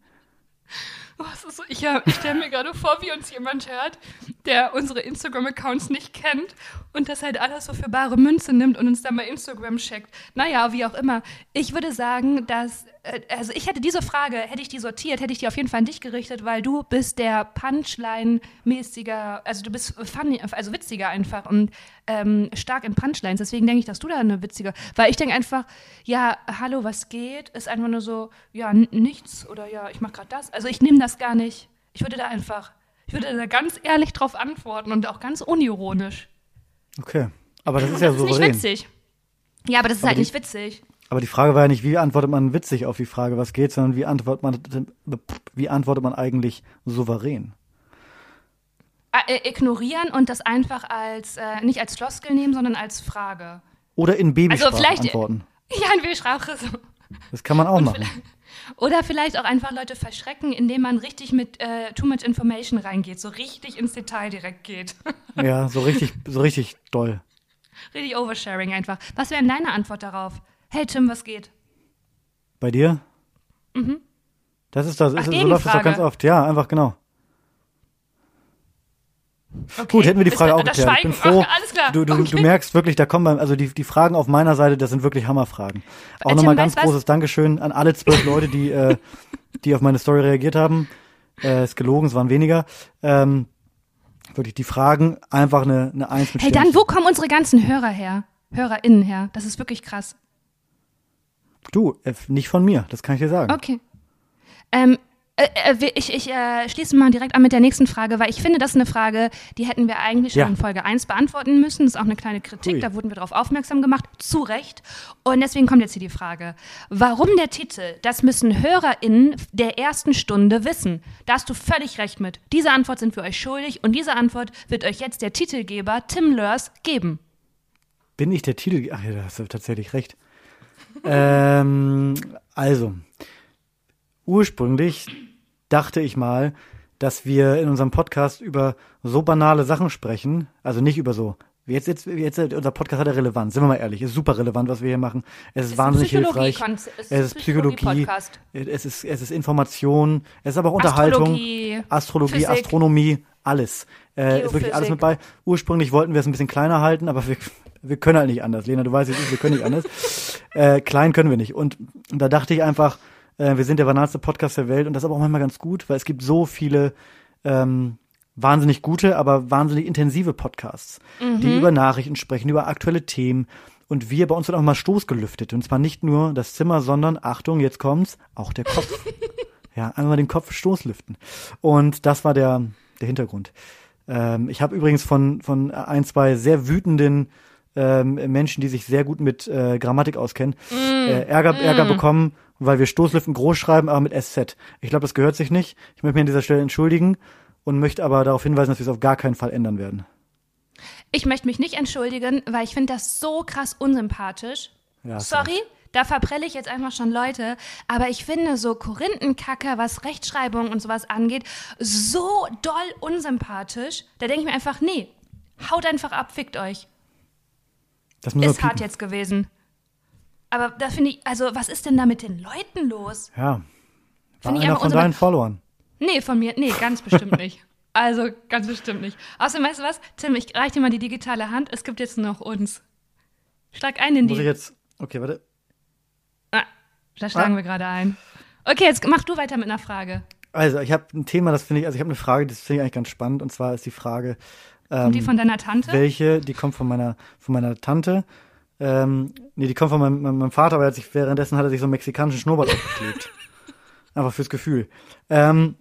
Oh, so, ich hab- ich stelle mir gerade vor, wie uns jemand hört, der unsere Instagram-Accounts nicht kennt und das halt alles so für bare Münze nimmt und uns dann bei Instagram checkt. Naja, wie auch immer. Ich würde sagen, dass, äh, also ich hätte diese Frage, hätte ich die sortiert, hätte ich die auf jeden Fall an dich gerichtet, weil du bist der Punchline-mäßiger, also du bist funny, also witziger einfach und ähm, stark in Punchlines. Deswegen denke ich, dass du da eine witzige, weil ich denke einfach, ja, hallo, was geht? Ist einfach nur so, ja, nichts oder ja, ich mache gerade das. Also ich nehme das gar nicht. Ich würde da einfach, ich würde da ganz ehrlich drauf antworten und auch ganz unironisch. Okay. Aber das ist ja das ist nicht witzig. Ja, aber das ist Aber halt nicht witzig. Aber die Frage war ja nicht, wie antwortet man witzig auf die Frage, was geht, sondern wie antwortet man, wie antwortet man eigentlich souverän? Äh, ignorieren und das einfach als, äh, nicht als Floskel nehmen, sondern als Frage. Oder in Babysprache Also vielleicht- antworten. Ja, in Wildsprache so. Das kann man auch machen. Oder vielleicht auch einfach Leute verschrecken, indem man richtig mit äh, too much information reingeht, so richtig ins Detail direkt geht. Ja, so richtig, so richtig doll. richtig Oversharing einfach. Was wäre denn deine Antwort darauf? Hey Tim, was geht? Bei dir? Mhm. Das ist das, Ach, ist, so läuft das doch ganz oft. Ja, einfach genau. Okay. Gut, hätten wir die Frage auch geklärt. Ich bin froh. Klar. Du, du, okay. du merkst wirklich, da kommen also die, die Fragen auf meiner Seite, das sind wirklich Hammerfragen. Auch Äh, nochmal ganz was? großes Dankeschön an alle zwölf Leute, die, äh, die auf meine Story reagiert haben. Äh, ist gelogen, es waren weniger. Ähm, wirklich die Fragen, einfach eine, eine Eins mit Hey, dann, Sternchen. wo kommen unsere ganzen Hörer her? HörerInnen her? Das ist wirklich krass. Du, äh, nicht von mir, das kann ich dir sagen. Okay. Ähm, äh, äh, ich ich äh, schließe mal direkt an mit der nächsten Frage, weil ich finde, das ist eine Frage, die hätten wir eigentlich schon Ja. in Folge 1 beantworten müssen. Das ist auch eine kleine Kritik, Ui. da wurden wir darauf aufmerksam gemacht, zu Recht. Und deswegen kommt jetzt hier die Frage, warum der Titel, das müssen HörerInnen der ersten Stunde wissen. Da hast du völlig recht mit. Diese Antwort sind wir euch schuldig und diese Antwort wird euch jetzt der Titelgeber Tim Lörs geben. Bin ich der Titel? Ach ja, da hast du tatsächlich recht. Ähm, also, ursprünglich dachte ich mal, dass wir in unserem Podcast über so banale Sachen sprechen, also nicht über so Jetzt, jetzt, jetzt, unser Podcast hat ja Relevanz, sind wir mal ehrlich, ist super relevant, was wir hier machen. Es ist, Ist wahnsinnig hilfreich. Es ist Es ist Psychologie, Psychologie-Podcast. es ist, es ist Information, es ist aber auch Unterhaltung, Astrologie, Astrologie. Astronomie, alles. Äh, ist wirklich alles mit bei. Ursprünglich wollten wir es ein bisschen kleiner halten, aber wir, wir können halt nicht anders. Lena, du weißt, es wir können nicht anders. äh, klein können wir nicht. Und, da dachte ich einfach, äh, wir sind der banalste Podcast der Welt und das ist aber auch manchmal ganz gut, weil es gibt so viele ähm, wahnsinnig gute, aber wahnsinnig intensive Podcasts, die über Nachrichten sprechen, über aktuelle Themen. Und wir bei uns wird auch mal Stoß gelüftet. Und zwar nicht nur das Zimmer, sondern, Achtung, jetzt kommt's, auch der Kopf. ja, einmal den Kopf Stoß lüften. Und das war der, der Hintergrund. Ähm, ich habe übrigens von, von ein, zwei sehr wütenden ähm, Menschen, die sich sehr gut mit äh, Grammatik auskennen, äh, Ärger, Ärger bekommen, weil wir Stoßlüften groß schreiben, aber mit SZ. Ich glaube, das gehört sich nicht. Ich möchte mich an dieser Stelle entschuldigen und möchte aber darauf hinweisen, dass wir es auf gar keinen Fall ändern werden. Ich möchte mich nicht entschuldigen, weil ich finde das so krass unsympathisch. Ja, Sorry, da verprelle ich jetzt einfach schon Leute. Aber ich finde so Korinthenkacke, was Rechtschreibung und sowas angeht, so doll unsympathisch. Da denke ich mir einfach, nee, haut einfach ab, fickt euch. Das Ist hart jetzt gewesen. Aber da finde ich, also was ist denn da mit den Leuten los? Ja. War einer von deinen Followern. Nee, von mir, nee, ganz bestimmt nicht. Also, ganz bestimmt nicht. Außerdem, weißt du was? Tim, ich reich dir mal die digitale Hand. Es gibt jetzt nur noch uns. Schlag ein in Muss ich die. jetzt. Okay, warte. Ah, da schlagen Ah. wir gerade ein. Okay, jetzt mach du weiter mit einer Frage. Also, ich habe ein Thema, das finde ich, also ich habe eine Frage, das finde ich eigentlich ganz spannend. Und zwar ist die Frage, Und die von deiner Tante? welche, die kommt von meiner, von meiner Tante. Ähm, nee, die kommt von meinem, meinem, Vater, aber er sich, währenddessen hat er sich so einen mexikanischen Schnurrbart aufgeklebt. Einfach fürs Gefühl. Ähm,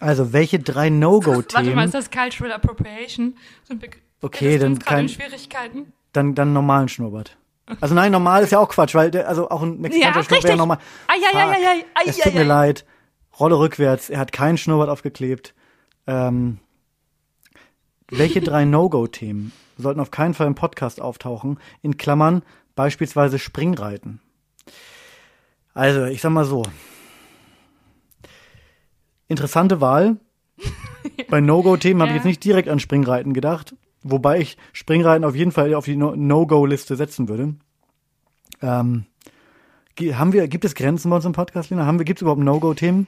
also, welche drei Warte mal, No-Go-Themen, ist das Cultural Appropriation? So ein Be Okay, dann kein- in Schwierigkeiten. dann, dann normalen Schnurrbart. Also nein, normal ist ja auch Quatsch, weil der, also auch ein mexikanischer Ja, Schnurrbart wäre normal. Ai, ai, ai, ai, ai, es tut mir leid. Rolle rückwärts. Er hat keinen Schnurrbart aufgeklebt. Ähm, welche drei No-Go-Themen sollten auf keinen Fall im Podcast auftauchen? In Klammern beispielsweise Springreiten. Also, ich sag mal so. Interessante Wahl. Bei No-Go-Themen habe ich Ja. jetzt nicht direkt an Springreiten gedacht. Wobei ich Springreiten auf jeden Fall auf die No- No-Go-Liste setzen würde. Ähm, haben wir, gibt es Grenzen bei uns im Podcast, Lena? Haben wir, gibt es überhaupt No-Go-Themen?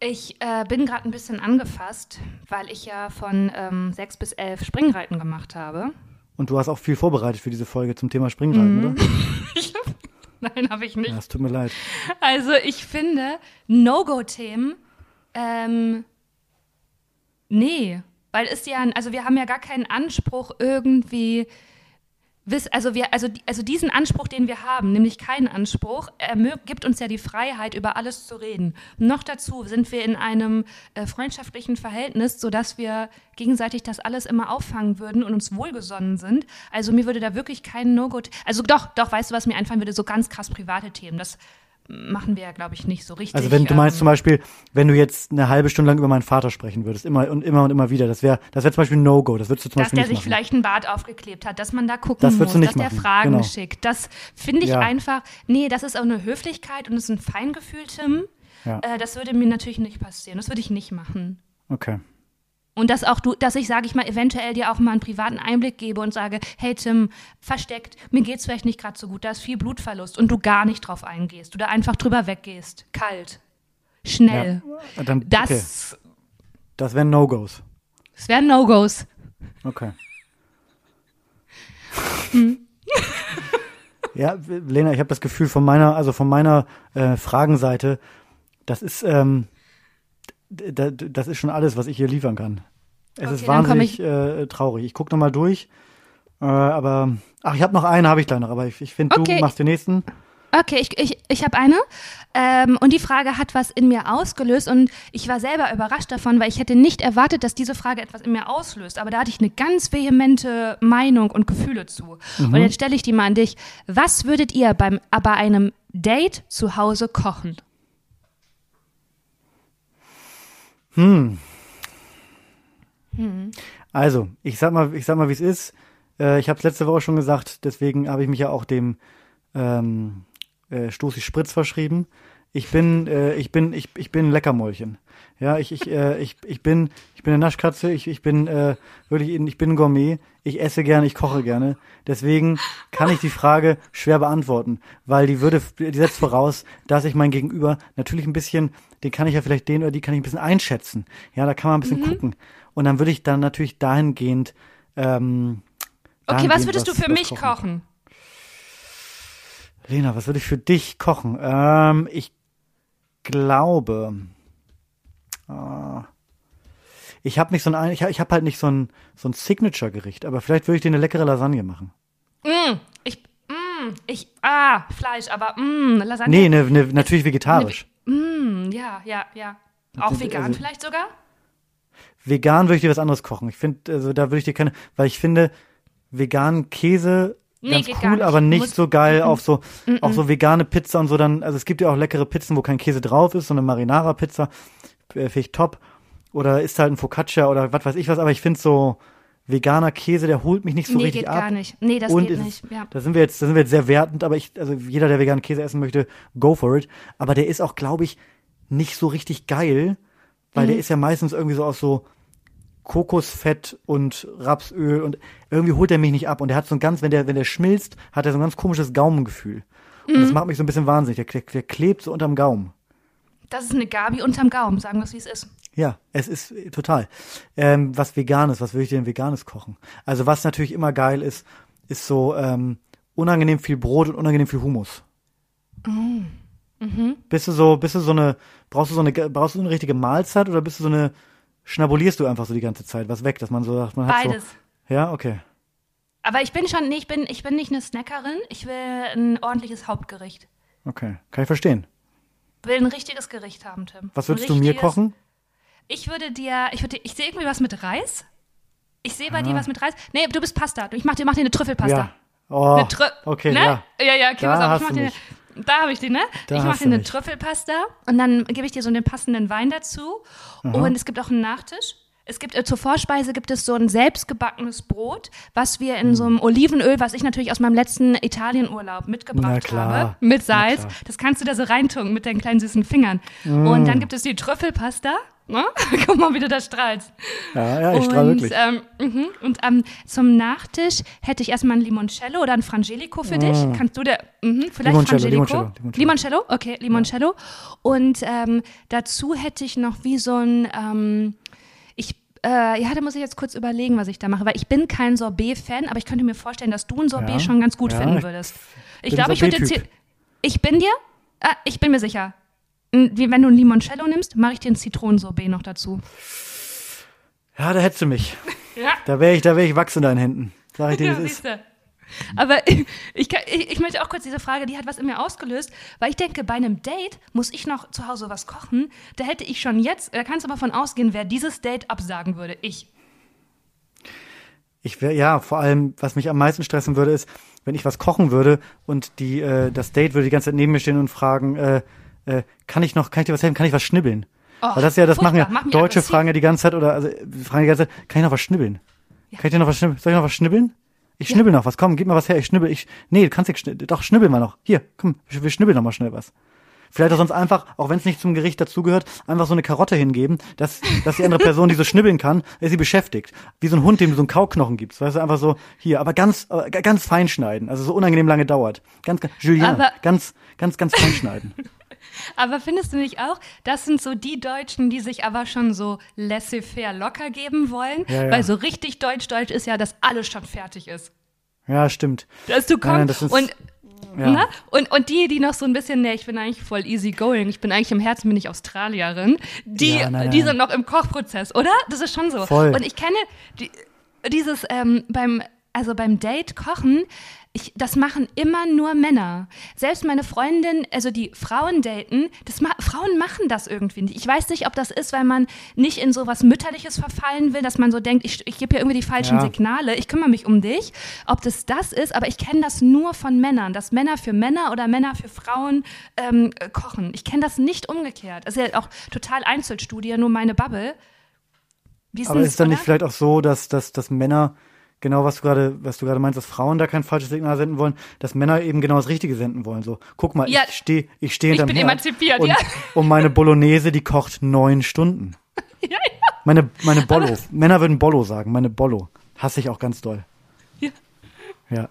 Ich äh, bin gerade ein bisschen angefasst, weil ich ja von ähm, sechs bis elf Springreiten gemacht habe. Und du hast auch viel vorbereitet für diese Folge zum Thema Springreiten, oder? Nein, habe ich nicht. Ja, es tut mir leid. Also ich finde No-Go-Themen, ähm, nee, weil es ja, also wir haben ja gar keinen Anspruch irgendwie, also wir, also, also diesen Anspruch, den wir haben, nämlich keinen Anspruch, gibt uns ja die Freiheit, über alles zu reden. Noch dazu sind wir in einem äh, freundschaftlichen Verhältnis, sodass wir gegenseitig das alles immer auffangen würden und uns wohlgesonnen sind. Also mir würde da wirklich kein No-Go, also doch, doch, weißt du, was mir einfallen würde, so ganz krass private Themen, das machen wir ja, glaube ich, nicht so richtig. Also wenn du meinst ähm, zum Beispiel, wenn du jetzt eine halbe Stunde lang über meinen Vater sprechen würdest, immer und immer und immer wieder, das wäre, das wäre zum Beispiel ein No-Go. Das würdest du zum dass Beispiel der nicht sich machen. vielleicht einen Bart aufgeklebt hat, dass man da gucken Das muss, dass der machen, Fragen genau. schickt. Das finde ich Ja. einfach, nee, das ist auch eine Höflichkeit und ist ein Feingefühl, Tim. Ja. Äh, das würde mir natürlich nicht passieren. Das würde ich nicht machen. Okay. Und dass auch du, dass ich, sage ich mal, eventuell dir auch mal einen privaten Einblick gebe und sage, hey Tim, versteckt, mir geht's vielleicht nicht gerade so gut, da ist viel Blutverlust und du gar nicht drauf eingehst, du da einfach drüber weggehst, kalt, schnell. Ja. Dann, okay. Das, Das wären No-Gos. das wären No-Gos. Okay. Hm. ja, Lena, ich habe das Gefühl von meiner, also von meiner äh, Fragenseite, das ist, ähm, das ist schon alles, was ich hier liefern kann. Es Okay, ist wahnsinnig äh, traurig. Ich gucke nochmal durch. Äh, aber, ach, ich habe noch einen, habe ich gleich noch, aber ich, ich finde, Okay. du machst den nächsten. Okay, ich, ich, ich habe eine. Ähm, und die Frage hat was in mir ausgelöst. Und ich war selber überrascht davon, weil ich hätte nicht erwartet, dass diese Frage etwas in mir auslöst. Aber da hatte ich eine ganz vehemente Meinung und Gefühle zu. Und jetzt stelle ich die mal an dich. Was würdet ihr beim, bei einem Date zu Hause kochen? Also, ich sag mal, ich sag mal, wie es ist. Äh, ich habe es letzte Woche schon gesagt, deswegen habe ich mich ja auch dem ähm, äh, Stoßi Spritz verschrieben. Ich bin, äh, ich bin, ich, ich bin ein Leckermäulchen. Ja, ich, ich, äh, ich, ich bin, ich bin eine Naschkatze, ich, ich bin äh, wirklich, ich bin ein Gourmet, ich esse gerne, ich koche gerne. Deswegen kann ich die Frage schwer beantworten, weil die würde, die setzt voraus, dass ich mein Gegenüber natürlich ein bisschen, den kann ich ja vielleicht den oder die kann ich ein bisschen einschätzen. Ja, da kann man ein bisschen mhm. gucken. Und dann würde ich dann natürlich dahingehend. Ähm, okay, was würdest was, du für mich kochen? kochen? Lena, was würde ich für dich kochen? Ähm, ich glaube, äh, ich habe nicht so ein, ich, habe halt nicht so ein so ein Signature-Gericht, aber vielleicht würde ich dir eine leckere Lasagne machen. Mm, ich, mm, ich, ah, Fleisch, aber mm, Lasagne. Nee, ne, ne, natürlich vegetarisch. Mm, ja, ja, ja. Auch also, vegan also, vielleicht sogar? Vegan würde ich dir was anderes kochen. Ich finde, also da würde ich dir keine, weil ich finde, vegan Käse Nee, ganz cool, aber nicht Muss, so geil mm auf so, mm auch so vegane Pizza und so dann, also es gibt ja auch leckere Pizzen, wo kein Käse drauf ist, so eine Marinara-Pizza, äh, finde ich top. Oder ist halt ein Focaccia oder was weiß ich was, aber ich finde so veganer Käse, der holt mich nicht so nee, richtig geht ab. gar nicht. Nee, das und geht nicht. Ja. Da sind wir jetzt, da sind wir jetzt sehr wertend, aber ich, also jeder, der veganen Käse essen möchte, go for it. Aber der ist auch, glaube ich, nicht so richtig geil, weil mhm. der ist ja meistens irgendwie so aus so Kokosfett und Rapsöl und irgendwie holt er mich nicht ab und der hat so ein ganz, wenn der, wenn der schmilzt, hat er so ein ganz komisches Gaumengefühl. Und das mhm. macht mich so ein bisschen wahnsinnig. Der, der, der klebt so unterm Gaumen. Das ist eine Gabi unterm Gaumen, sagen wir es, wie es ist. Ja, es ist äh, total. Ähm, was Veganes, was würde ich denn Veganes kochen? Also was natürlich immer geil ist, ist so ähm, unangenehm viel Brot und unangenehm viel Humus. Mm. Mhm. Bist du so, bist du so eine, brauchst du so eine, brauchst du so eine richtige Mahlzeit oder bist du so eine schnabulierst du einfach so die ganze Zeit was weg, dass man so sagt, man hat Beides. So, ja, okay. Aber ich bin schon, nee, ich bin, ich bin nicht eine Snackerin, ich will ein ordentliches Hauptgericht. Okay, kann ich verstehen. Will ein richtiges Gericht haben, Tim. Was würdest du mir kochen? Ich würde dir, ich würde, ich sehe irgendwie was mit Reis. Ich sehe bei ah. dir was mit Reis. Nee, du bist Pasta. Ich mach dir, mach dir eine Trüffelpasta. Ja. Oh, eine Trü okay, ne? ja. Ja, ja, okay, da pass auf. Ich mach dir, da habe ich die, ne? Da ich mache dir eine Trüffelpasta und dann gebe ich dir so einen passenden Wein dazu. Aha. Und es gibt auch einen Nachtisch. Es gibt äh, zur Vorspeise gibt es so ein selbstgebackenes Brot, was wir in so einem Olivenöl, was ich natürlich aus meinem letzten Italienurlaub mitgebracht habe, mit Salz. Das kannst du da so reintunken mit deinen kleinen süßen Fingern. Mm. Und dann gibt es die Trüffelpasta. Ne? Guck mal, wie du da strahlst. Ja, ja, ich strahle wirklich. Ähm, mhm. Und ähm, zum Nachtisch hätte ich erstmal ein Limoncello oder ein Frangelico für mm. dich. Kannst du der, mh, vielleicht Limoncello, Frangelico? Limoncello, Limoncello. Limoncello? Okay, Limoncello. Ja. Und ähm, dazu hätte ich noch wie so ein ähm, äh, ja, da muss ich jetzt kurz überlegen, was ich da mache, weil ich bin kein Sorbet-Fan, aber ich könnte mir vorstellen, dass du ein Sorbet ja, schon ganz gut ja, finden würdest. Ich glaube, ich würde jetzt hier, ich bin dir, ah, ich bin mir sicher, wenn du ein Limoncello nimmst, mache ich dir ein Zitronensorbet noch dazu. Ja, da hättest du mich. Ja. Da wäre ich, da wäre ich wachs in deinen Händen. Sag ich dir, ja, ist. Aber ich, ich, ich, möchte auch kurz diese Frage, die hat was in mir ausgelöst, weil ich denke, bei einem Date muss ich noch zu Hause was kochen. Da hätte ich schon jetzt, da kannst du mal von ausgehen, wer dieses Date absagen würde. Ich. Ich wäre, ja, vor allem, was mich am meisten stressen würde, ist, wenn ich was kochen würde und die, äh, das Date würde die ganze Zeit neben mir stehen und fragen, äh, äh, kann ich noch, kann ich dir was helfen, kann ich was schnibbeln? Oh, Weil das ja, das machen ja, Deutsche fragen ja die ganze Zeit oder, also, fragen die ganze Zeit, kann ich noch was schnibbeln? Ja. Kann ich dir noch was schnibbeln? Soll ich noch was schnibbeln? Ich schnibbel ja. noch was. Komm, gib mal was her. Ich schnibbel. Ich, nee, du kannst nicht, doch, schnibbeln wir noch. Hier, komm, wir schnibbeln noch mal schnell was. Vielleicht auch sonst einfach, auch wenn es nicht zum Gericht dazugehört, einfach so eine Karotte hingeben, dass, dass die andere Person, die so schnibbeln kann, sie beschäftigt. Wie so ein Hund, dem du so einen Kauknochen gibst. Weißt du, einfach so, hier, aber ganz, äh, ganz fein schneiden. Also so unangenehm lange dauert. Ganz, ganz Julien, ganz, ganz, ganz fein schneiden. Aber findest du nicht auch, das sind so die Deutschen, die sich aber schon so laissez-faire locker geben wollen? Ja, ja. Weil so richtig deutsch-deutsch ist ja, dass alles schon fertig ist. Ja, stimmt. Dass du kommst ja, und ja. Ne? Und, und die, die noch so ein bisschen, ne, ich bin eigentlich voll easy going, ich bin eigentlich im Herzen bin ich Australierin, die, ja, nein, nein. die sind noch im Kochprozess, oder? Das ist schon so. Voll. Und ich kenne die, dieses ähm, beim also beim Date kochen, ich, das machen immer nur Männer. Selbst meine Freundin, also die Frauen daten, das ma Frauen machen das irgendwie nicht. Ich weiß nicht, ob das ist, weil man nicht in so was Mütterliches verfallen will, dass man so denkt, ich, ich gebe hier irgendwie die falschen ja. Signale, ich kümmere mich um dich. Ob das das ist, aber ich kenne das nur von Männern, dass Männer für Männer oder Männer für Frauen ähm, kochen. Ich kenne das nicht umgekehrt. Das ist ja auch total Einzelstudie, nur meine Bubble. aber ist dann nicht vielleicht auch so, dass, dass, dass Männer genau was du gerade, was du gerade meinst, dass Frauen da kein falsches Signal senden wollen, dass Männer eben genau das Richtige senden wollen. So, guck mal, Ja. ich stehe, ich stehe Ich hinterm bin Herd emanzipiert, und, ja. und meine Bolognese, die kocht neun Stunden. Ja, ja. Meine, meine Bollo. Männer würden Bollo sagen, meine Bollo. Hasse ich auch ganz doll. Ja. Ja.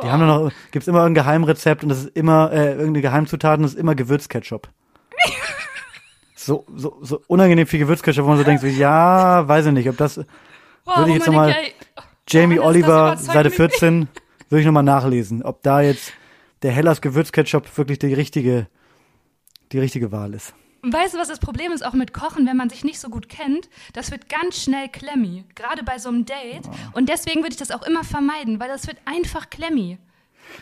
Die haben noch, gibt's immer irgendein Geheimrezept und das ist immer, äh, irgendeine Geheimzutat und das ist immer Gewürzketchup. so, so, so unangenehm viel Gewürzketchup, wo man so denkt, so, ja, weiß ich nicht, ob das, Wow, Würde ich jetzt Dominik, noch mal- ey. Jamie Oh, Oliver, Seite mich 14, würde ich nochmal nachlesen, ob da jetzt der Hellas Gewürzketchup wirklich die richtige, die richtige Wahl ist. Und weißt du, was das Problem ist auch mit Kochen, wenn man sich nicht so gut kennt? Das wird ganz schnell klemmi, gerade bei so einem Date. Und deswegen würde ich das auch immer vermeiden, weil das wird einfach klemmi.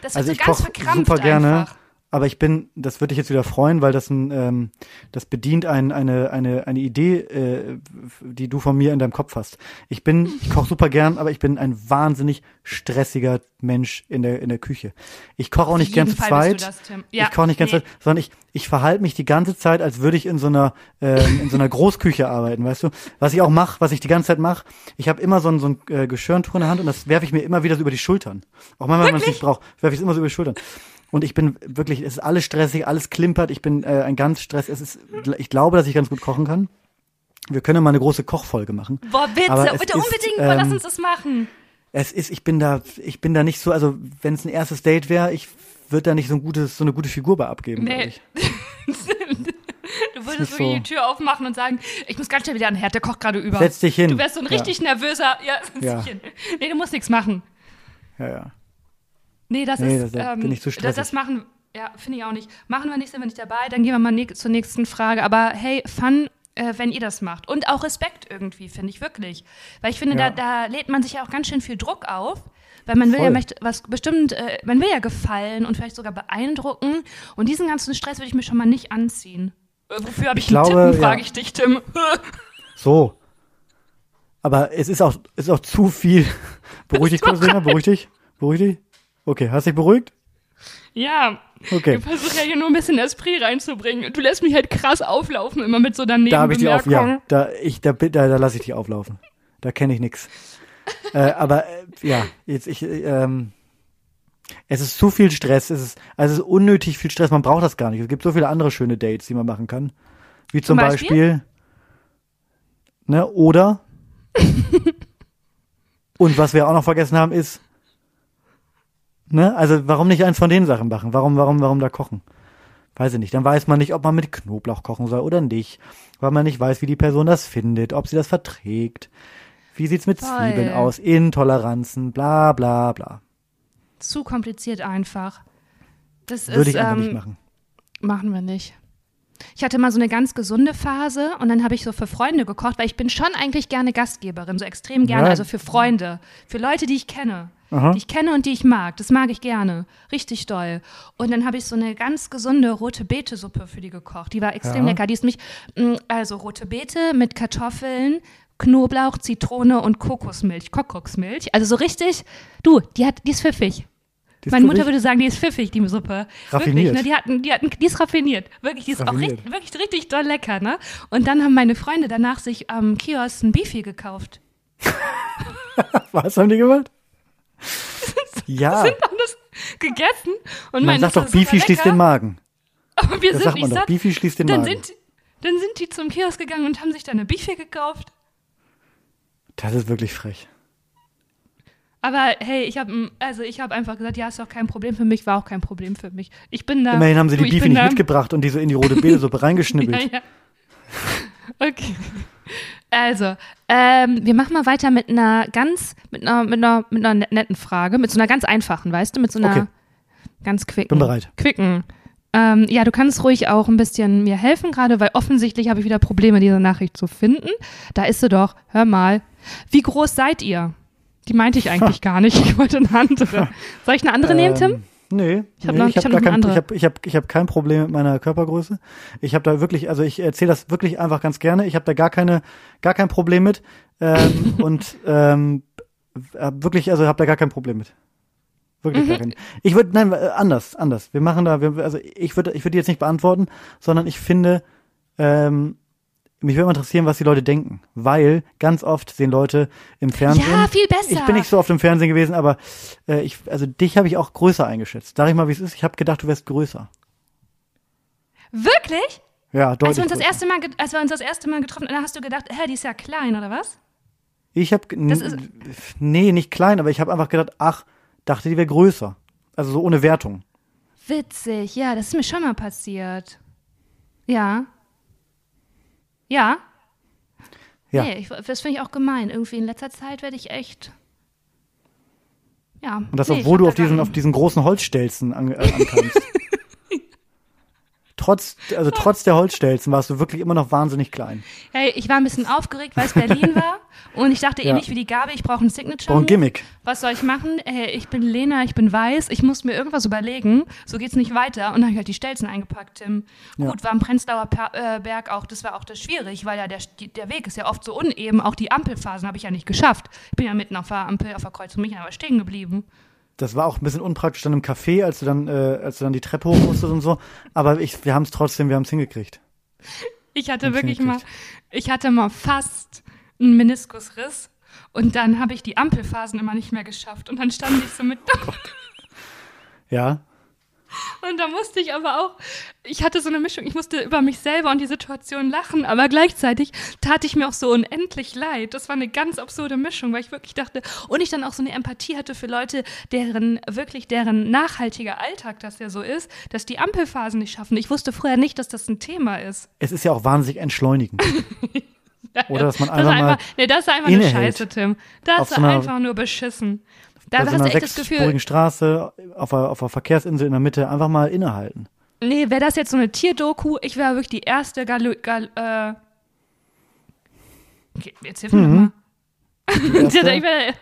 Das wird Also so ich ganz koche verkrampft super gerne, einfach. Aber ich bin, das würde dich jetzt wieder freuen, weil das ein, ähm, das bedient ein, eine, eine, eine Idee, äh, die du von mir in deinem Kopf hast. Ich bin, ich koche super gern, aber ich bin ein wahnsinnig stressiger Mensch in der, in der Küche. Ich koche auch nicht gern zu zweit. das. Ja, ich koche nicht ganz nee. zweit, sondern ich, ich verhalte mich die ganze Zeit, als würde ich in so einer, ähm, in so einer Großküche arbeiten, weißt du? Was ich auch mache, was ich die ganze Zeit mache, ich habe immer so ein, so ein äh, Geschirrtuch in der Hand und das werfe ich mir immer wieder so über die Schultern. Auch manchmal, wenn man es nicht braucht, werfe ich es immer so über die Schultern. Und ich bin wirklich, es ist alles stressig, alles klimpert, ich bin äh, ein ganz Stress. Es ist, ich glaube, dass ich ganz gut kochen kann. Wir können mal eine große Kochfolge machen. Boah, bitte, Aber bitte ist, unbedingt, boah, lass ähm, uns das machen. Es ist, ich bin da, ich bin da nicht so, also wenn es ein erstes Date wäre, ich würde da nicht so ein gutes, so eine gute Figur bei abgeben. Nee. Du würdest wirklich so. die Tür aufmachen und sagen, ich muss ganz schnell wieder an den Herd, der kocht gerade über. Setz dich hin. Du wärst so ein Ja. richtig nervöser. Ja, setz Ja. dich hin. Nee, du musst nichts machen. Ja, ja. Nee, das Nee, ist. das- da ähm, bin ich zu das, stressig. das machen. Ja, finde ich auch nicht. Machen wir nicht, sind wir nicht dabei. Dann gehen wir mal zur nächsten Frage. Aber hey, Fun, äh, wenn ihr das macht. Und auch Respekt irgendwie, finde ich wirklich. Weil ich finde, Ja. da, da lädt man sich ja auch ganz schön viel Druck auf. Weil man will ja Voll. möchte was bestimmt, äh, man will ja gefallen und vielleicht sogar beeindrucken. Und diesen ganzen Stress würde ich mir schon mal nicht anziehen. Äh, wofür habe ich, Ich einen glaube, Tippen, frage ja. ich dich, Tim. So. Aber es ist auch, es ist auch zu viel. Beruhig dich kurz, Lena, beruhig dich. Beruhig dich. Okay, hast dich beruhigt? ja, Okay. ich versuche ja hier nur ein bisschen Esprit reinzubringen. Du lässt mich halt krass auflaufen, immer mit so daneben Da habe ich die auf, ja. Da, ich, da, da, da lasse ich dich auflaufen. Da kenne ich nix. äh, aber äh, ja, jetzt ich, äh, ähm, es ist zu viel Stress. Es ist, also es ist unnötig viel Stress. Man braucht das gar nicht. Es gibt so viele andere schöne Dates, die man machen kann. Wie zum, Zum Beispiel, Beispiel? ne, oder und was wir auch noch vergessen haben ist, ne, also warum nicht eins von den Sachen machen? Warum, warum, warum da kochen? Weiß ich nicht. Dann weiß man nicht, ob man mit Knoblauch kochen soll oder nicht. Weil man nicht weiß, wie die Person das findet, ob sie das verträgt. Wie sieht's mit Voll. Zwiebeln aus? Intoleranzen, bla bla bla. Zu kompliziert einfach. Das Würde ist, ich einfach ähm, nicht machen. Machen wir nicht. Ich hatte mal so eine ganz gesunde Phase und dann habe ich so für Freunde gekocht, weil ich bin schon eigentlich gerne Gastgeberin, so extrem gerne, Ja. also für Freunde, für Leute, die ich kenne. Aha. Die ich kenne und die ich mag. Das mag ich gerne. Richtig doll. Und dann habe ich so eine ganz gesunde rote Beete-Suppe für die gekocht. Die war extrem Ja. lecker. Die ist nämlich, mh, also rote Beete mit Kartoffeln, Knoblauch, Zitrone und Kokosmilch, Kokoksmilch. Also so richtig, du, die hat, die ist pfiffig. Ist Meine Mutter würde sagen, die ist pfiffig, die Suppe. Raffiniert. Wirklich, ne? Die hatten, die hatten, die ist raffiniert. Wirklich, die ist auch Raffiniert. richtig, wirklich richtig doll lecker, ne? Und dann haben meine Freunde danach sich am Kiosk ein Beefy gekauft. Was haben die gemacht? ja, Haben das gegessen und man sagt doch, Beefy schließt den Magen. Aber wir Das sind sagt nicht man doch. satt. Beefy schließt den Dann Magen. sind, dann sind die zum Kiosk gegangen und haben sich dann eine Beefy gekauft. Das ist wirklich frech. Aber hey, ich habe also ich habe einfach gesagt, ja, ist doch kein Problem für mich, war auch kein Problem für mich. Ich bin da. Immerhin haben sie die Beefy bin nicht da, mitgebracht und die so in die rote Betesuppe reingeschnippelt. Ja, ja. Okay. Also, ähm, wir machen mal weiter mit einer ganz, mit einer, mit einer, mit einer netten Frage, mit so einer ganz einfachen, weißt du, mit so einer Okay. ganz quicken. Bin bereit. Quicken. Ähm, ja, du kannst ruhig auch ein bisschen mir helfen gerade, weil offensichtlich habe ich wieder Probleme, diese Nachricht zu finden. Da ist sie doch. Hör mal. Wie groß seid ihr? Die meinte ich eigentlich gar nicht. Ich wollte eine andere. Soll ich eine andere nehmen, Tim? Nee, Ich hab nee, noch- ich ich habe hab gar kein, ich habe ich hab, ich hab kein Problem mit meiner Körpergröße. Ich habe da wirklich, also ich erzähle das wirklich einfach ganz gerne. Ich habe da gar keine, gar kein Problem mit ähm, und ähm, äh, wirklich, also habe da gar kein Problem mit. Wirklich Mhm. gar kein. Ich würde, nein, anders, anders. Wir machen da, wir, also ich würde, ich würde jetzt nicht beantworten, sondern ich finde, ähm, mich würde mal interessieren, was die Leute denken, weil ganz oft sehen Leute im Fernsehen. Ja, viel besser. Ich bin nicht so oft im Fernsehen gewesen, aber äh, ich, also dich habe ich auch größer eingeschätzt. Sag ich mal, wie es ist. Ich habe gedacht, du wärst größer. Wirklich? Ja, deutlich. Als wir uns das erste Mal, als wir uns das erste Mal getroffen haben, da hast du gedacht, hä, die ist ja klein, oder was? Ich habe nee, nicht klein, aber ich habe einfach gedacht, ach, dachte, die wäre größer. Also so ohne Wertung. Witzig, ja, das ist mir schon mal passiert. Ja. Ja. Ja. Nee, ich, das finde ich auch gemein. Irgendwie in letzter Zeit werde ich echt. Ja. Und das, nee, obwohl du auf diesen, auf diesen großen Holzstelzen an, äh, ankamst. trotz, also trotz der Holzstelzen warst du wirklich immer noch wahnsinnig klein. Hey, ich war ein bisschen aufgeregt, weil es Berlin war. Und ich dachte Ja. ähnlich wie die Gabi, ich brauche ein Signature. Brauch ein Gimmick. Was soll ich machen? Hey, ich bin Lena, ich bin weiß, ich muss mir irgendwas überlegen. So geht's nicht weiter. Und dann habe ich halt die Stelzen eingepackt, Tim. Ja. Gut, war am Prenzlauer äh, Berg auch, das war auch das schwierig, weil ja der, der Weg ist ja oft so uneben. Auch die Ampelphasen habe ich ja nicht geschafft. Ich bin ja mitten auf der Ampel, auf der Kreuzung, bin ich aber stehen geblieben. Das war auch ein bisschen unpraktisch dann im Café, als du dann, äh, als du dann die Treppe hoch musstest und so. Aber ich, wir haben es trotzdem, wir haben es hingekriegt. Ich hatte wirklich mal, ich hatte mal fast einen Meniskusriss. Und dann habe ich die Ampelphasen immer nicht mehr geschafft. Und dann stand ich so mit Ja. Und da musste ich aber auch, ich hatte so eine Mischung, ich musste über mich selber und die Situation lachen, aber gleichzeitig tat ich mir auch so unendlich leid. Das war eine ganz absurde Mischung, weil ich wirklich dachte, und ich dann auch so eine Empathie hatte für Leute, deren, wirklich deren nachhaltiger Alltag das ja so ist, dass die Ampelphasen nicht schaffen. Ich wusste vorher nicht, dass das ein Thema ist. Es ist ja auch wahnsinnig entschleunigend. Oder dass man Das einfach mal einfach, nee, das ist einfach eine innehält. Scheiße, Tim. Das ist so einfach nur beschissen. Da hast du echt das Gefühl, Straße auf einer, auf einer Verkehrsinsel in der Mitte einfach mal innehalten. Nee, wäre das jetzt so eine Tierdoku, ich wäre wirklich die erste Gal Gal äh okay, jetzt hilf mir Mhm. Mal. ich wär,